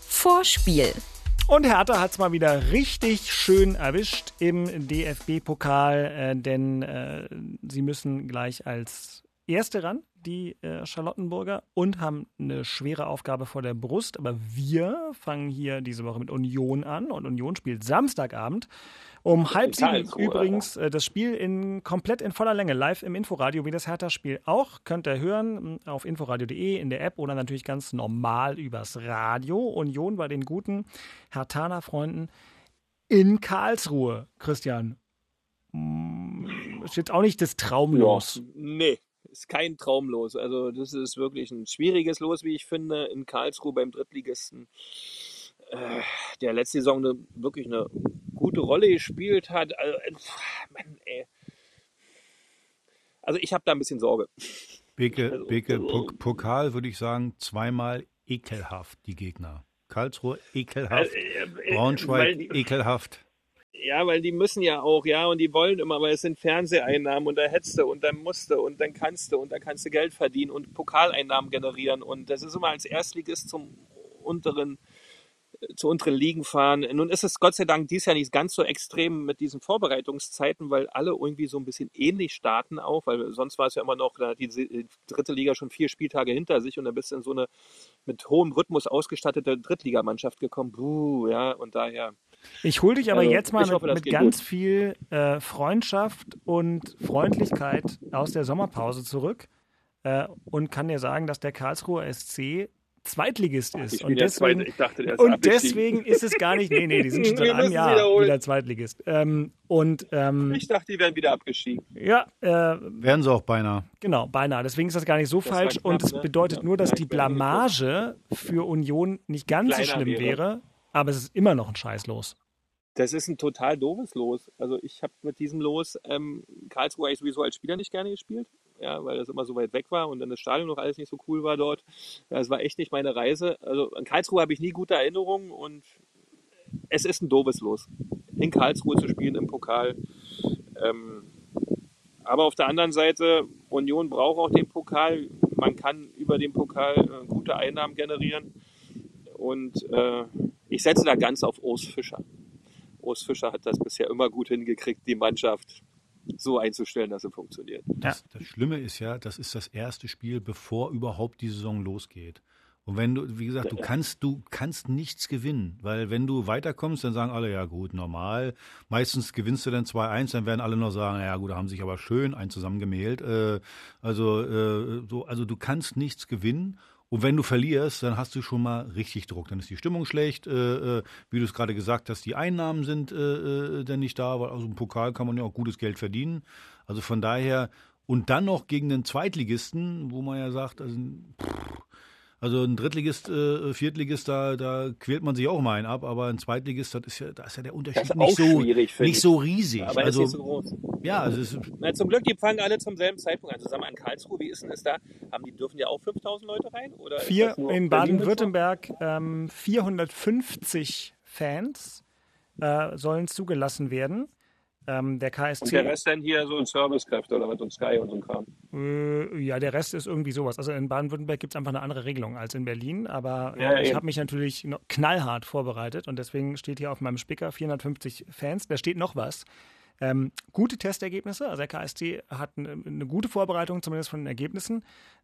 Vorspiel. Und Hertha hat es mal wieder richtig schön erwischt im DFB-Pokal, äh, denn äh, sie müssen gleich als Erste ran, die äh, Charlottenburger, und haben eine schwere Aufgabe vor der Brust. Aber wir fangen hier diese Woche mit Union an und Union spielt Samstagabend um halb sieben übrigens äh, das Spiel in komplett in voller Länge, live im Inforadio, wie das Hertha-Spiel auch. Könnt ihr hören mm, auf inforadio.de in der App oder natürlich ganz normal übers Radio. Union bei den guten Hertaner-Freunden in Karlsruhe. Christian, mm, ist jetzt auch nicht das Traumlos. Ja, nee, ist kein Traumlos. Also das ist wirklich ein schwieriges Los, wie ich finde, in Karlsruhe beim Drittligisten. Äh, der letzte Saison eine, wirklich eine gute Rolle gespielt hat. Also, äh, Mann, also ich habe da ein bisschen Sorge. Beke, also, Beke also, Pokal würde ich sagen, zweimal ekelhaft, die Gegner. Karlsruhe ekelhaft, äh, äh, Braunschweig die, ekelhaft. Ja, weil die müssen ja auch, ja, und die wollen immer, weil es sind Fernseheinnahmen und da hättest du und dann musst du und dann kannst du und dann kannst du Geld verdienen und Pokaleinnahmen generieren und das ist immer als Erstligist zum unteren zu unteren Ligen fahren. Nun ist es Gott sei Dank dies Jahr nicht ganz so extrem mit diesen Vorbereitungszeiten, weil alle irgendwie so ein bisschen ähnlich starten auch, weil sonst war es ja immer noch, da hat die dritte Liga schon vier Spieltage hinter sich und dann bist du in so eine mit hohem Rhythmus ausgestattete Drittligamannschaft gekommen. Buh, ja, und daher. Ich hole dich aber also, jetzt mal hoffe, mit, mit ganz gut. viel äh, Freundschaft und Freundlichkeit aus der Sommerpause zurück äh, und kann dir sagen, dass der Karlsruher SC Zweitligist ist. Und deswegen, dachte, und deswegen ist es gar nicht. Nee, nee, die sind schon seit einem Jahr wieder Zweitligist. Ähm, und, ähm, ich dachte, die werden wieder abgestiegen. Ja. Äh, werden sie auch beinahe. Genau, beinahe. Deswegen ist das gar nicht so das falsch. Knapp, und es ne? bedeutet ja, nur, dass die Blamage für Union nicht ganz so schlimm wäre. wäre, aber es ist immer noch ein Scheißlos. Das ist ein total doofes Los. Also ich habe mit diesem Los ähm, Karlsruhe eigentlich sowieso als Spieler nicht gerne gespielt ja, weil das immer so weit weg war und dann das Stadion noch alles nicht so cool war dort. Ja, es war echt nicht meine Reise. Also an Karlsruhe habe ich nie gute Erinnerungen und es ist ein doofes Los. In Karlsruhe zu spielen im Pokal. Ähm, aber auf der anderen Seite, Union braucht auch den Pokal. Man kann über den Pokal äh, gute Einnahmen generieren. Und äh, ich setze da ganz auf Urs Fischer. Urs Fischer hat das bisher immer gut hingekriegt, die Mannschaft so einzustellen, dass sie funktioniert. Das, das Schlimme ist ja, das ist das erste Spiel, bevor überhaupt die Saison losgeht. Und wenn du, wie gesagt, du kannst, du kannst nichts gewinnen, weil wenn du weiterkommst, dann sagen alle, ja gut, normal. Meistens gewinnst du dann 2-1, dann werden alle noch sagen, ja gut, da haben sich aber schön ein zusammengemehlt. Äh, also, äh, so, also du kannst nichts gewinnen. Und wenn du verlierst, dann hast du schon mal richtig Druck. Dann ist die Stimmung schlecht, äh, äh wie du es gerade gesagt hast, die Einnahmen sind äh, äh, dann nicht da, weil aus dem Pokal kann man ja auch gutes Geld verdienen. Also von daher, und dann noch gegen den Zweitligisten, wo man ja sagt, also, pff, also ein Drittligist, äh, Viertligist, da, da quält man sich auch mal einen ab, aber ein Zweitligist, das ist ja, da ist ja der Unterschied nicht so, nicht so riesig. aber also, ist nicht so groß. Ja, also es ist, Na, zum Glück, die fangen alle zum selben Zeitpunkt an. Zusammen an Karlsruhe, wie ist denn das da? Haben die, dürfen ja auch 5000 Leute rein? Oder Vier in Baden-Württemberg ähm, 450 Fans äh, sollen zugelassen werden. Ähm, der KSC. Und der Rest dann hier so ein Servicekräfte oder was und Sky und so ein Kram. Äh, ja, der Rest ist irgendwie sowas. Also in Baden-Württemberg gibt es einfach eine andere Regelung als in Berlin, aber Ja, äh, ich habe mich natürlich knallhart vorbereitet und deswegen steht hier auf meinem Spicker 450 Fans. Da steht noch was. Ähm, gute Testergebnisse, also der KST hat eine, eine gute Vorbereitung, zumindest von den Ergebnissen.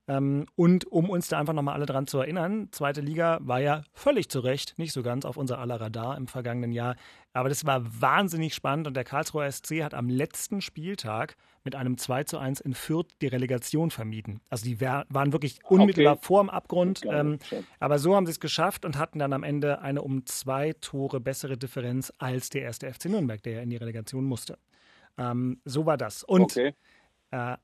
Ähm, und um uns da einfach nochmal alle dran zu erinnern, zweite Liga war ja völlig zu Recht nicht so ganz auf unser aller Radar im vergangenen Jahr. Aber das war wahnsinnig spannend und der Karlsruher SC hat am letzten Spieltag mit einem 2 zu 1 in Fürth die Relegation vermieden. Also die waren wirklich unmittelbar vorm Abgrund. Geil, Ähm, schön. aber so haben sie es geschafft und hatten dann am Ende eine um zwei Tore bessere Differenz als der erste FC Nürnberg, der ja in die Relegation musste. Ähm, so war das. Und Okay. äh,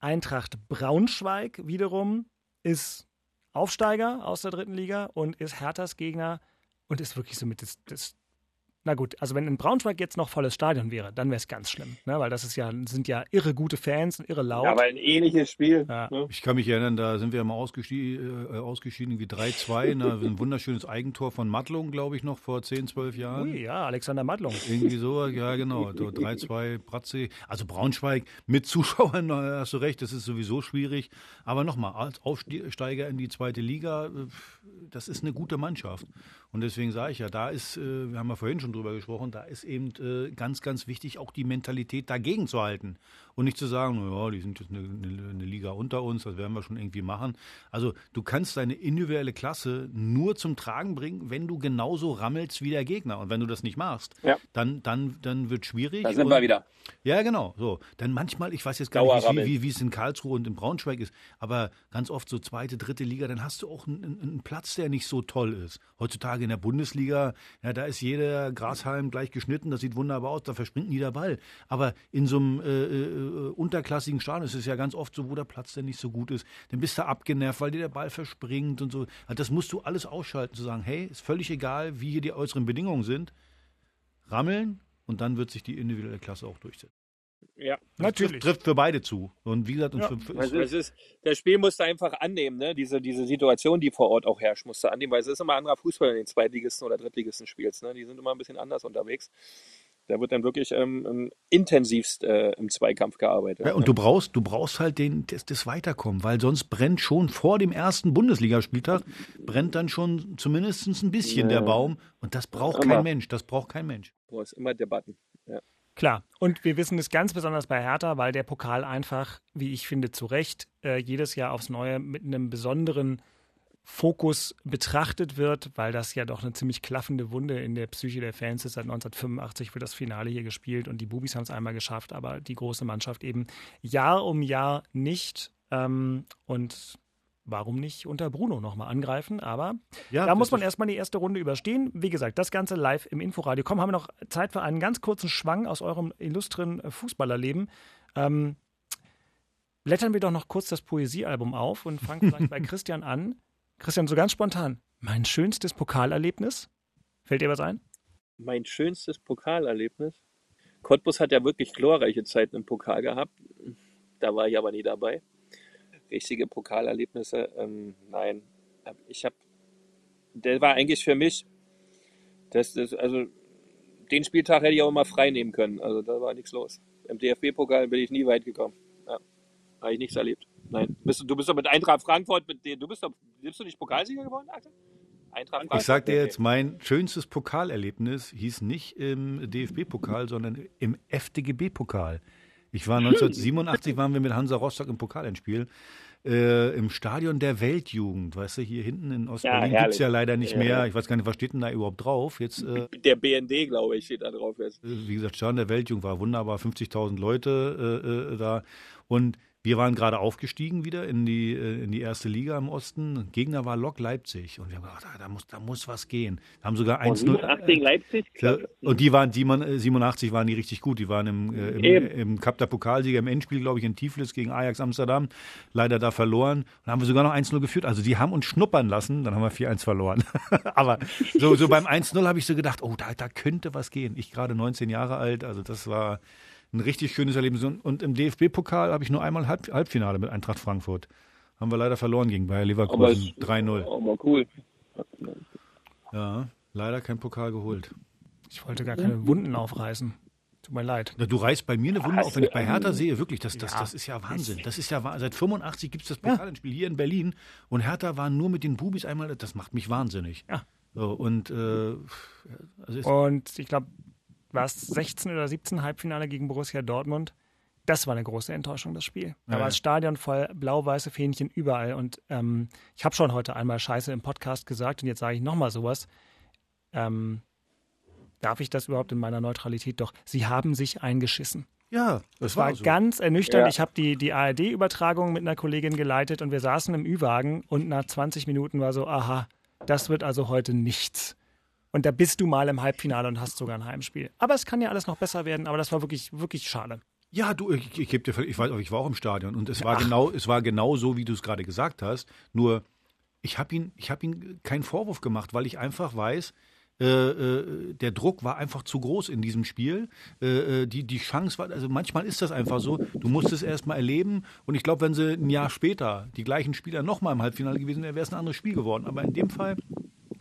Eintracht Braunschweig wiederum ist Aufsteiger aus der dritten Liga und ist Herthas Gegner und ist wirklich somit das, das na gut, also wenn in Braunschweig jetzt noch volles Stadion wäre, dann wäre es ganz schlimm, ne? weil das ist ja, sind ja irre gute Fans und irre laut. Ja, aber ein ähnliches Spiel. Ja. Ne? Ich kann mich erinnern, da sind wir mal ausgeschieden, äh, ausgeschieden wie 3-2. ne? Ein wunderschönes Eigentor von Mattlung, glaube ich, noch vor 10, 12 Jahren. Ui, ja, Alexander Madlung. Irgendwie so, ja genau. So 3-2 Bratze. Also Braunschweig mit Zuschauern, na, hast du recht, das ist sowieso schwierig. Aber nochmal, als Aufsteiger in die zweite Liga, äh, das ist eine gute Mannschaft. Und deswegen sage ich ja, da ist, äh, wir haben ja vorhin schon drüber gesprochen, da ist eben äh, ganz, ganz wichtig, auch die Mentalität dagegen zu halten. Und nicht zu sagen, naja, die sind jetzt eine, eine, eine Liga unter uns, das werden wir schon irgendwie machen. Also du kannst deine individuelle Klasse nur zum Tragen bringen, wenn du genauso rammelst wie der Gegner. Und wenn du das nicht machst, Ja. dann, dann, dann wird schwierig. Da sind Und- wir wieder. ja, genau. So. Dann manchmal, ich weiß jetzt gar nicht, Dauerrammel. wie, wie, wie es in Karlsruhe und in Braunschweig ist, aber ganz oft so zweite, dritte Liga, dann hast du auch einen, einen- einen Platz, der nicht so toll ist. Heutzutage in der Bundesliga, ja, da ist jeder Grashalm gleich geschnitten, das sieht wunderbar aus, da verspringt nie der Ball. Aber in so einem äh, äh, unterklassigen Stadion ist es ja ganz oft so, wo der Platz denn nicht so gut ist. Dann bist du abgenervt, weil dir der Ball verspringt und so. Also das musst du alles ausschalten, zu sagen, hey, ist völlig egal, wie hier die äußeren Bedingungen sind. Rammeln und dann wird sich die individuelle Klasse auch durchsetzen. Ja. Natürlich. Trifft, trifft für beide zu. Und wie gesagt, und Ja. für, Also es ist, das Spiel musst du einfach annehmen, ne? diese, diese Situation, die vor Ort auch herrscht, musst du annehmen, weil es ist immer anderer Fußball in den Zweitligisten oder Drittligisten spielst. Ne? Die sind immer ein bisschen anders unterwegs. Da wird dann wirklich ähm, ähm, intensivst äh, im Zweikampf gearbeitet. ja, und du brauchst, du brauchst halt den, das, das Weiterkommen, weil sonst brennt schon vor dem ersten Bundesligaspieltag, brennt dann schon zumindest ein bisschen der Baum. Und das braucht Immer. kein Mensch. Das braucht kein Mensch. Du hast immer Debatten. Ja. Klar, und wir wissen es ganz besonders bei Hertha, weil der Pokal einfach, wie ich finde, zu Recht äh, jedes Jahr aufs Neue mit einem besonderen Fokus betrachtet wird, weil das ja doch eine ziemlich klaffende Wunde in der Psyche der Fans ist. Seit 1985 wird das Finale hier gespielt und die Bubis haben es einmal geschafft, aber die große Mannschaft eben Jahr um Jahr nicht. Ähm, und warum nicht unter Bruno nochmal angreifen? Aber Ja, da muss man erstmal die erste Runde überstehen. Wie gesagt, das Ganze live im Inforadio. Komm, haben wir noch Zeit für einen ganz kurzen Schwang aus eurem illustren äh, Fußballerleben. Ähm, blättern wir doch noch kurz das Poesiealbum auf und fangen vielleicht bei Christian an. Christian, so ganz spontan. Mein schönstes Pokalerlebnis? Fällt dir was ein? Mein schönstes Pokalerlebnis. Cottbus hat ja wirklich glorreiche Zeiten im Pokal gehabt. Da war ich aber nie dabei. Richtige Pokalerlebnisse, ähm, nein. Ich habe, der war eigentlich für mich, das, das, also den Spieltag hätte ich auch mal frei nehmen können. Also da war nichts los. Im DFB-Pokal bin ich nie weit gekommen. Ja. Habe ich nichts erlebt. Nein. Bist du, du bist doch mit Eintracht Frankfurt, mit dir, du bist doch, bist du nicht Pokalsieger geworden, Axel? Eintracht Frankfurt. Ich sag dir jetzt, mein schönstes Pokalerlebnis hieß nicht im DFB-Pokal, sondern im FDGB-Pokal. Ich war 1987 waren wir mit Hansa Rostock im Pokalendspiel äh, im Stadion der Weltjugend, weißt du, hier hinten in Ostberlin ja, gibt es ja leider nicht mehr. Ich weiß gar nicht, was steht denn da überhaupt drauf? Jetzt, äh, der BND, glaube ich, steht da drauf jetzt. Wie gesagt, Stadion der Weltjugend war wunderbar, 50.000 Leute äh, äh, da. Und wir waren gerade aufgestiegen wieder in die, äh, in die erste Liga im Osten. Gegner war Lok Leipzig. Und wir haben gedacht, da muss, da muss was gehen. Haben sogar 1-0. 87 Leipzig? Und die waren, die man, 87 waren die richtig gut. Die waren im, äh, im, im Cup der Pokalsieger im Endspiel, glaube ich, in Tiflis gegen Ajax Amsterdam. Leider da verloren. Und haben wir sogar noch 1-0 geführt. Also die haben uns schnuppern lassen. Dann haben wir 4-1 verloren. Aber so, so beim 1-0 habe ich so gedacht, oh, da, da könnte was gehen. Ich gerade 19 Jahre alt. Also das war ein richtig schönes Erlebnis. Und im DFB-Pokal habe ich nur einmal Halb Halbfinale mit Eintracht Frankfurt. Haben wir leider verloren gegen Bayer Leverkusen 3-0. Aber cool. Ja, leider kein Pokal geholt. Ich wollte gar keine Wunden aufreißen. Tut mir leid. Du reißt bei mir eine Wunde auf, wenn ich bei Hertha sehe. Wirklich, das, das, das ist ja Wahnsinn. Das ist ja Seit 85 gibt es das Pokalspiel hier in Berlin. Und Hertha war nur mit den Bubis einmal. Das macht mich wahnsinnig. Ja. So, und, äh, also und ich glaube, war es 16 oder 17 Halbfinale gegen Borussia Dortmund. Das war eine große Enttäuschung, das Spiel. Da ja, war das Stadion voll blau-weiße Fähnchen überall. Und ähm, ich habe schon heute einmal Scheiße im Podcast gesagt und jetzt sage ich nochmal sowas. Ähm, darf ich das überhaupt in meiner Neutralität? Doch, sie haben sich eingeschissen. Ja, das war, war so. ganz ernüchternd. Ja. Ich habe die, die ARD-Übertragung mit einer Kollegin geleitet und wir saßen im Ü-Wagen und nach 20 Minuten war so, aha, das wird also heute nichts. Und da bist du mal im Halbfinale und hast sogar ein Heimspiel. Aber es kann ja alles noch besser werden, aber das war wirklich, wirklich schade. Ja, du, ich, ich, ich, ich, weiß, ich war auch im Stadion und es war genau, es war genau so, wie du es gerade gesagt hast. Nur ich habe ihn, ich habe ihn keinen Vorwurf gemacht, weil ich einfach weiß, äh, äh, der Druck war einfach zu groß in diesem Spiel. Äh, äh die, die Chance war, also manchmal ist das einfach so, du musst es erst mal erleben und ich glaube, wenn sie ein Jahr später die gleichen Spieler nochmal im Halbfinale gewesen wären, wäre es ein anderes Spiel geworden. Aber in dem Fall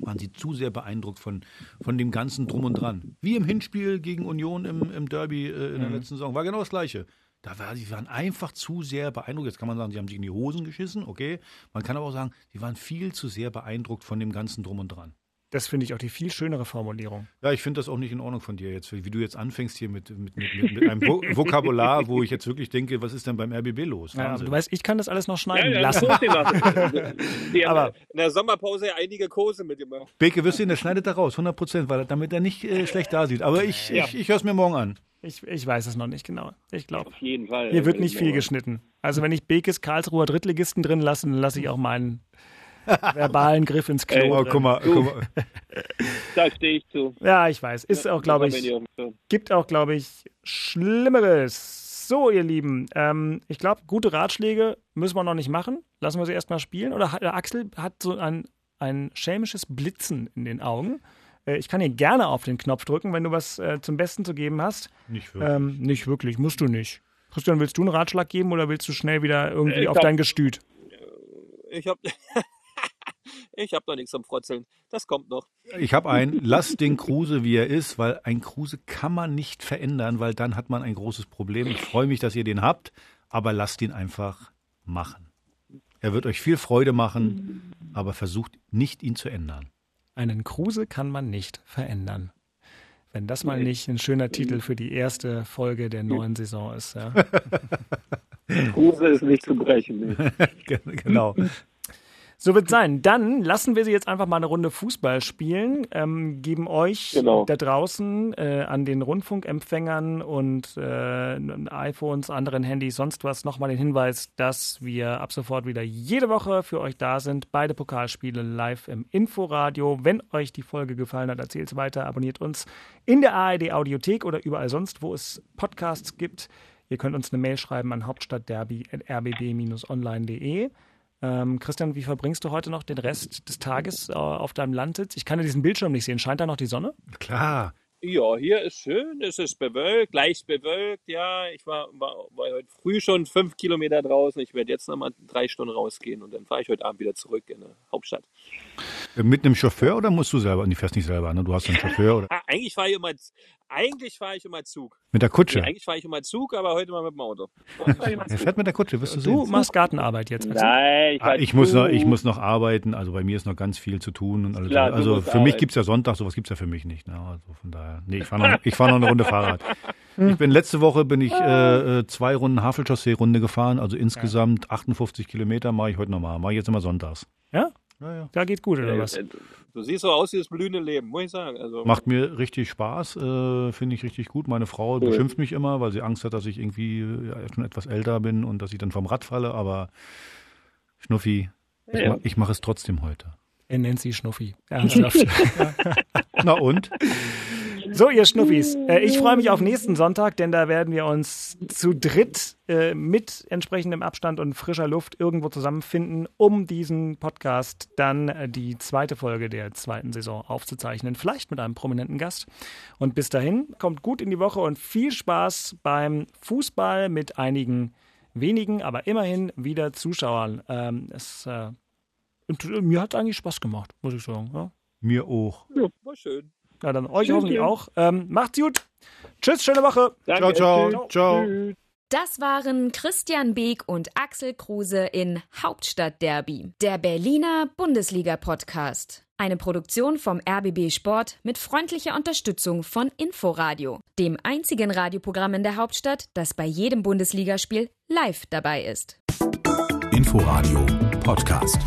waren sie zu sehr beeindruckt von, von dem ganzen Drum und Dran. Wie im Hinspiel gegen Union im, im Derby äh, in der mhm. letzten Saison. War genau das Gleiche. Da war, sie waren einfach zu sehr beeindruckt. Jetzt kann man sagen, sie haben sich in die Hosen geschissen, okay. Man kann aber auch sagen, sie waren viel zu sehr beeindruckt von dem ganzen Drum und Dran. Das finde ich auch die viel schönere Formulierung. Ja, ich finde das auch nicht in Ordnung von dir jetzt, wie du jetzt anfängst hier mit, mit, mit, mit einem Vokabular, wo ich jetzt wirklich denke, was ist denn beim RBB los? Ja, du weißt, ich kann das alles noch schneiden ja, ja, lassen. Die aber in der Sommerpause einige Kurse mitgemacht. Beke, wirst du ihn, der schneidet da raus, 100 Prozent, weil damit er nicht äh, schlecht da sieht. Aber ich, ich, ich höre es mir morgen an. Ich, ich weiß es noch nicht genau. Ich glaube. Auf jeden Fall. Hier wird nicht viel geschnitten. Also wenn ich Bekes Karlsruher Drittligisten drin lasse, dann lasse ich auch meinen verbalen Griff ins Klo. Ey, oh, guck mal, guck mal. Da stehe ich zu. Ja, ich weiß. Ist auch, glaube ich, gibt auch, glaube ich, Schlimmeres. So, ihr Lieben, ähm, ich glaube, gute Ratschläge müssen wir noch nicht machen. Lassen wir sie erstmal spielen. Oder hat, Axel hat so ein, ein schelmisches Blitzen in den Augen. Äh, ich kann hier gerne auf den Knopf drücken, wenn du was äh, zum Besten zu geben hast. Nicht wirklich. Ähm, nicht wirklich, musst du nicht. Christian, willst du einen Ratschlag geben oder willst du schnell wieder irgendwie ich auf hab, dein Gestüt? Ich habe Ich habe noch nichts zum Frotzeln. Das kommt noch. Ich habe einen. Lass den Kruse, wie er ist, weil ein Kruse kann man nicht verändern, weil dann hat man ein großes Problem. Ich freue mich, dass ihr den habt, aber lasst ihn einfach machen. Er wird euch viel Freude machen, aber versucht nicht, ihn zu ändern. Einen Kruse kann man nicht verändern. Wenn das mal nicht ein schöner Titel für die erste Folge der neuen Saison ist. Ja. Kruse ist nicht zu brechen. genau. So wird es sein. Dann lassen wir sie jetzt einfach mal eine Runde Fußball spielen, ähm, geben euch genau. da draußen äh, an den Rundfunkempfängern und äh, iPhones, anderen Handys, sonst was nochmal den Hinweis, dass wir ab sofort wieder jede Woche für euch da sind. Beide Pokalspiele live im Inforadio. Wenn euch die Folge gefallen hat, erzählt es weiter, abonniert uns in der ARD Audiothek oder überall sonst, wo es Podcasts gibt. Ihr könnt uns eine Mail schreiben an hauptstadtderby.rbb-online.de. Ähm, Christian, wie verbringst du heute noch den Rest des Tages äh, auf deinem Landsitz? Ich kann ja diesen Bildschirm nicht sehen. Scheint da noch die Sonne? Klar. Ja, hier ist schön, es ist bewölkt, leicht bewölkt, ja. Ich war, war, war heute früh schon fünf Kilometer draußen. Ich werde jetzt nochmal drei Stunden rausgehen und dann fahre ich heute Abend wieder zurück in die Hauptstadt. Mit einem Chauffeur oder musst du selber? Du fährst nicht selber, ne? Du hast einen Chauffeur oder? Ah, eigentlich fahre ich immer, eigentlich fahre ich immer Zug. Mit der Kutsche? Nee, eigentlich fahre ich immer Zug, aber heute mal mit dem Auto. Er fährt mit der Kutsche, wirst du sehen. Du machst Gartenarbeit jetzt. du? Nein, ich, Ah, ich, muss noch, ich muss noch arbeiten, also bei mir ist noch ganz viel zu tun und alles. Klar, also für mich arbeiten. gibt's ja Sonntag, sowas gibt's ja für mich nicht. Ne? Also von daher, nee, ich fahre noch, ich fahr noch eine Runde Fahrrad. Ich bin letzte Woche bin ich äh, äh, zwei Runden Havelchaussee-Runde gefahren, also insgesamt 58 Kilometer mache ich heute nochmal. Mache ich jetzt immer sonntags. Ja? Ja, ja. Da geht gut, oder was? Äh, Du siehst so aus wie das blühende Leben, muss ich sagen. Also, Macht mir richtig Spaß, äh, finde ich richtig gut. Meine Frau beschimpft mich immer, weil sie Angst hat, dass ich irgendwie äh, ja, schon etwas älter bin und dass ich dann vom Rad falle, aber Schnuffi, ich, ma- ich mache es trotzdem heute. Er nennt sie Schnuffi. Ernsthaft. Na und? So, ihr Schnuffis, äh, ich freue mich auf nächsten Sonntag, denn da werden wir uns zu dritt äh, mit entsprechendem Abstand und frischer Luft irgendwo zusammenfinden, um diesen Podcast dann äh, die zweite Folge der zweiten Saison aufzuzeichnen. Vielleicht mit einem prominenten Gast. Und bis dahin, kommt gut in die Woche und viel Spaß beim Fußball mit einigen wenigen, aber immerhin wieder Zuschauern. Ähm, es, äh, und, äh, mir hat eigentlich Spaß gemacht, muss ich sagen. Ja? Mir auch. ja, war schön. Ja, dann euch Tschüss, hoffentlich auch. Ähm, macht's gut. Tschüss, schöne Woche. Danke, Ciao, ciao, ciao. Tschüss. Das waren Christian Beek und Axel Kruse in Hauptstadtderby, der Berliner Bundesliga-Podcast. Eine Produktion vom RBB Sport mit freundlicher Unterstützung von Inforadio, dem einzigen Radioprogramm in der Hauptstadt, das bei jedem Bundesligaspiel live dabei ist. Inforadio Podcast.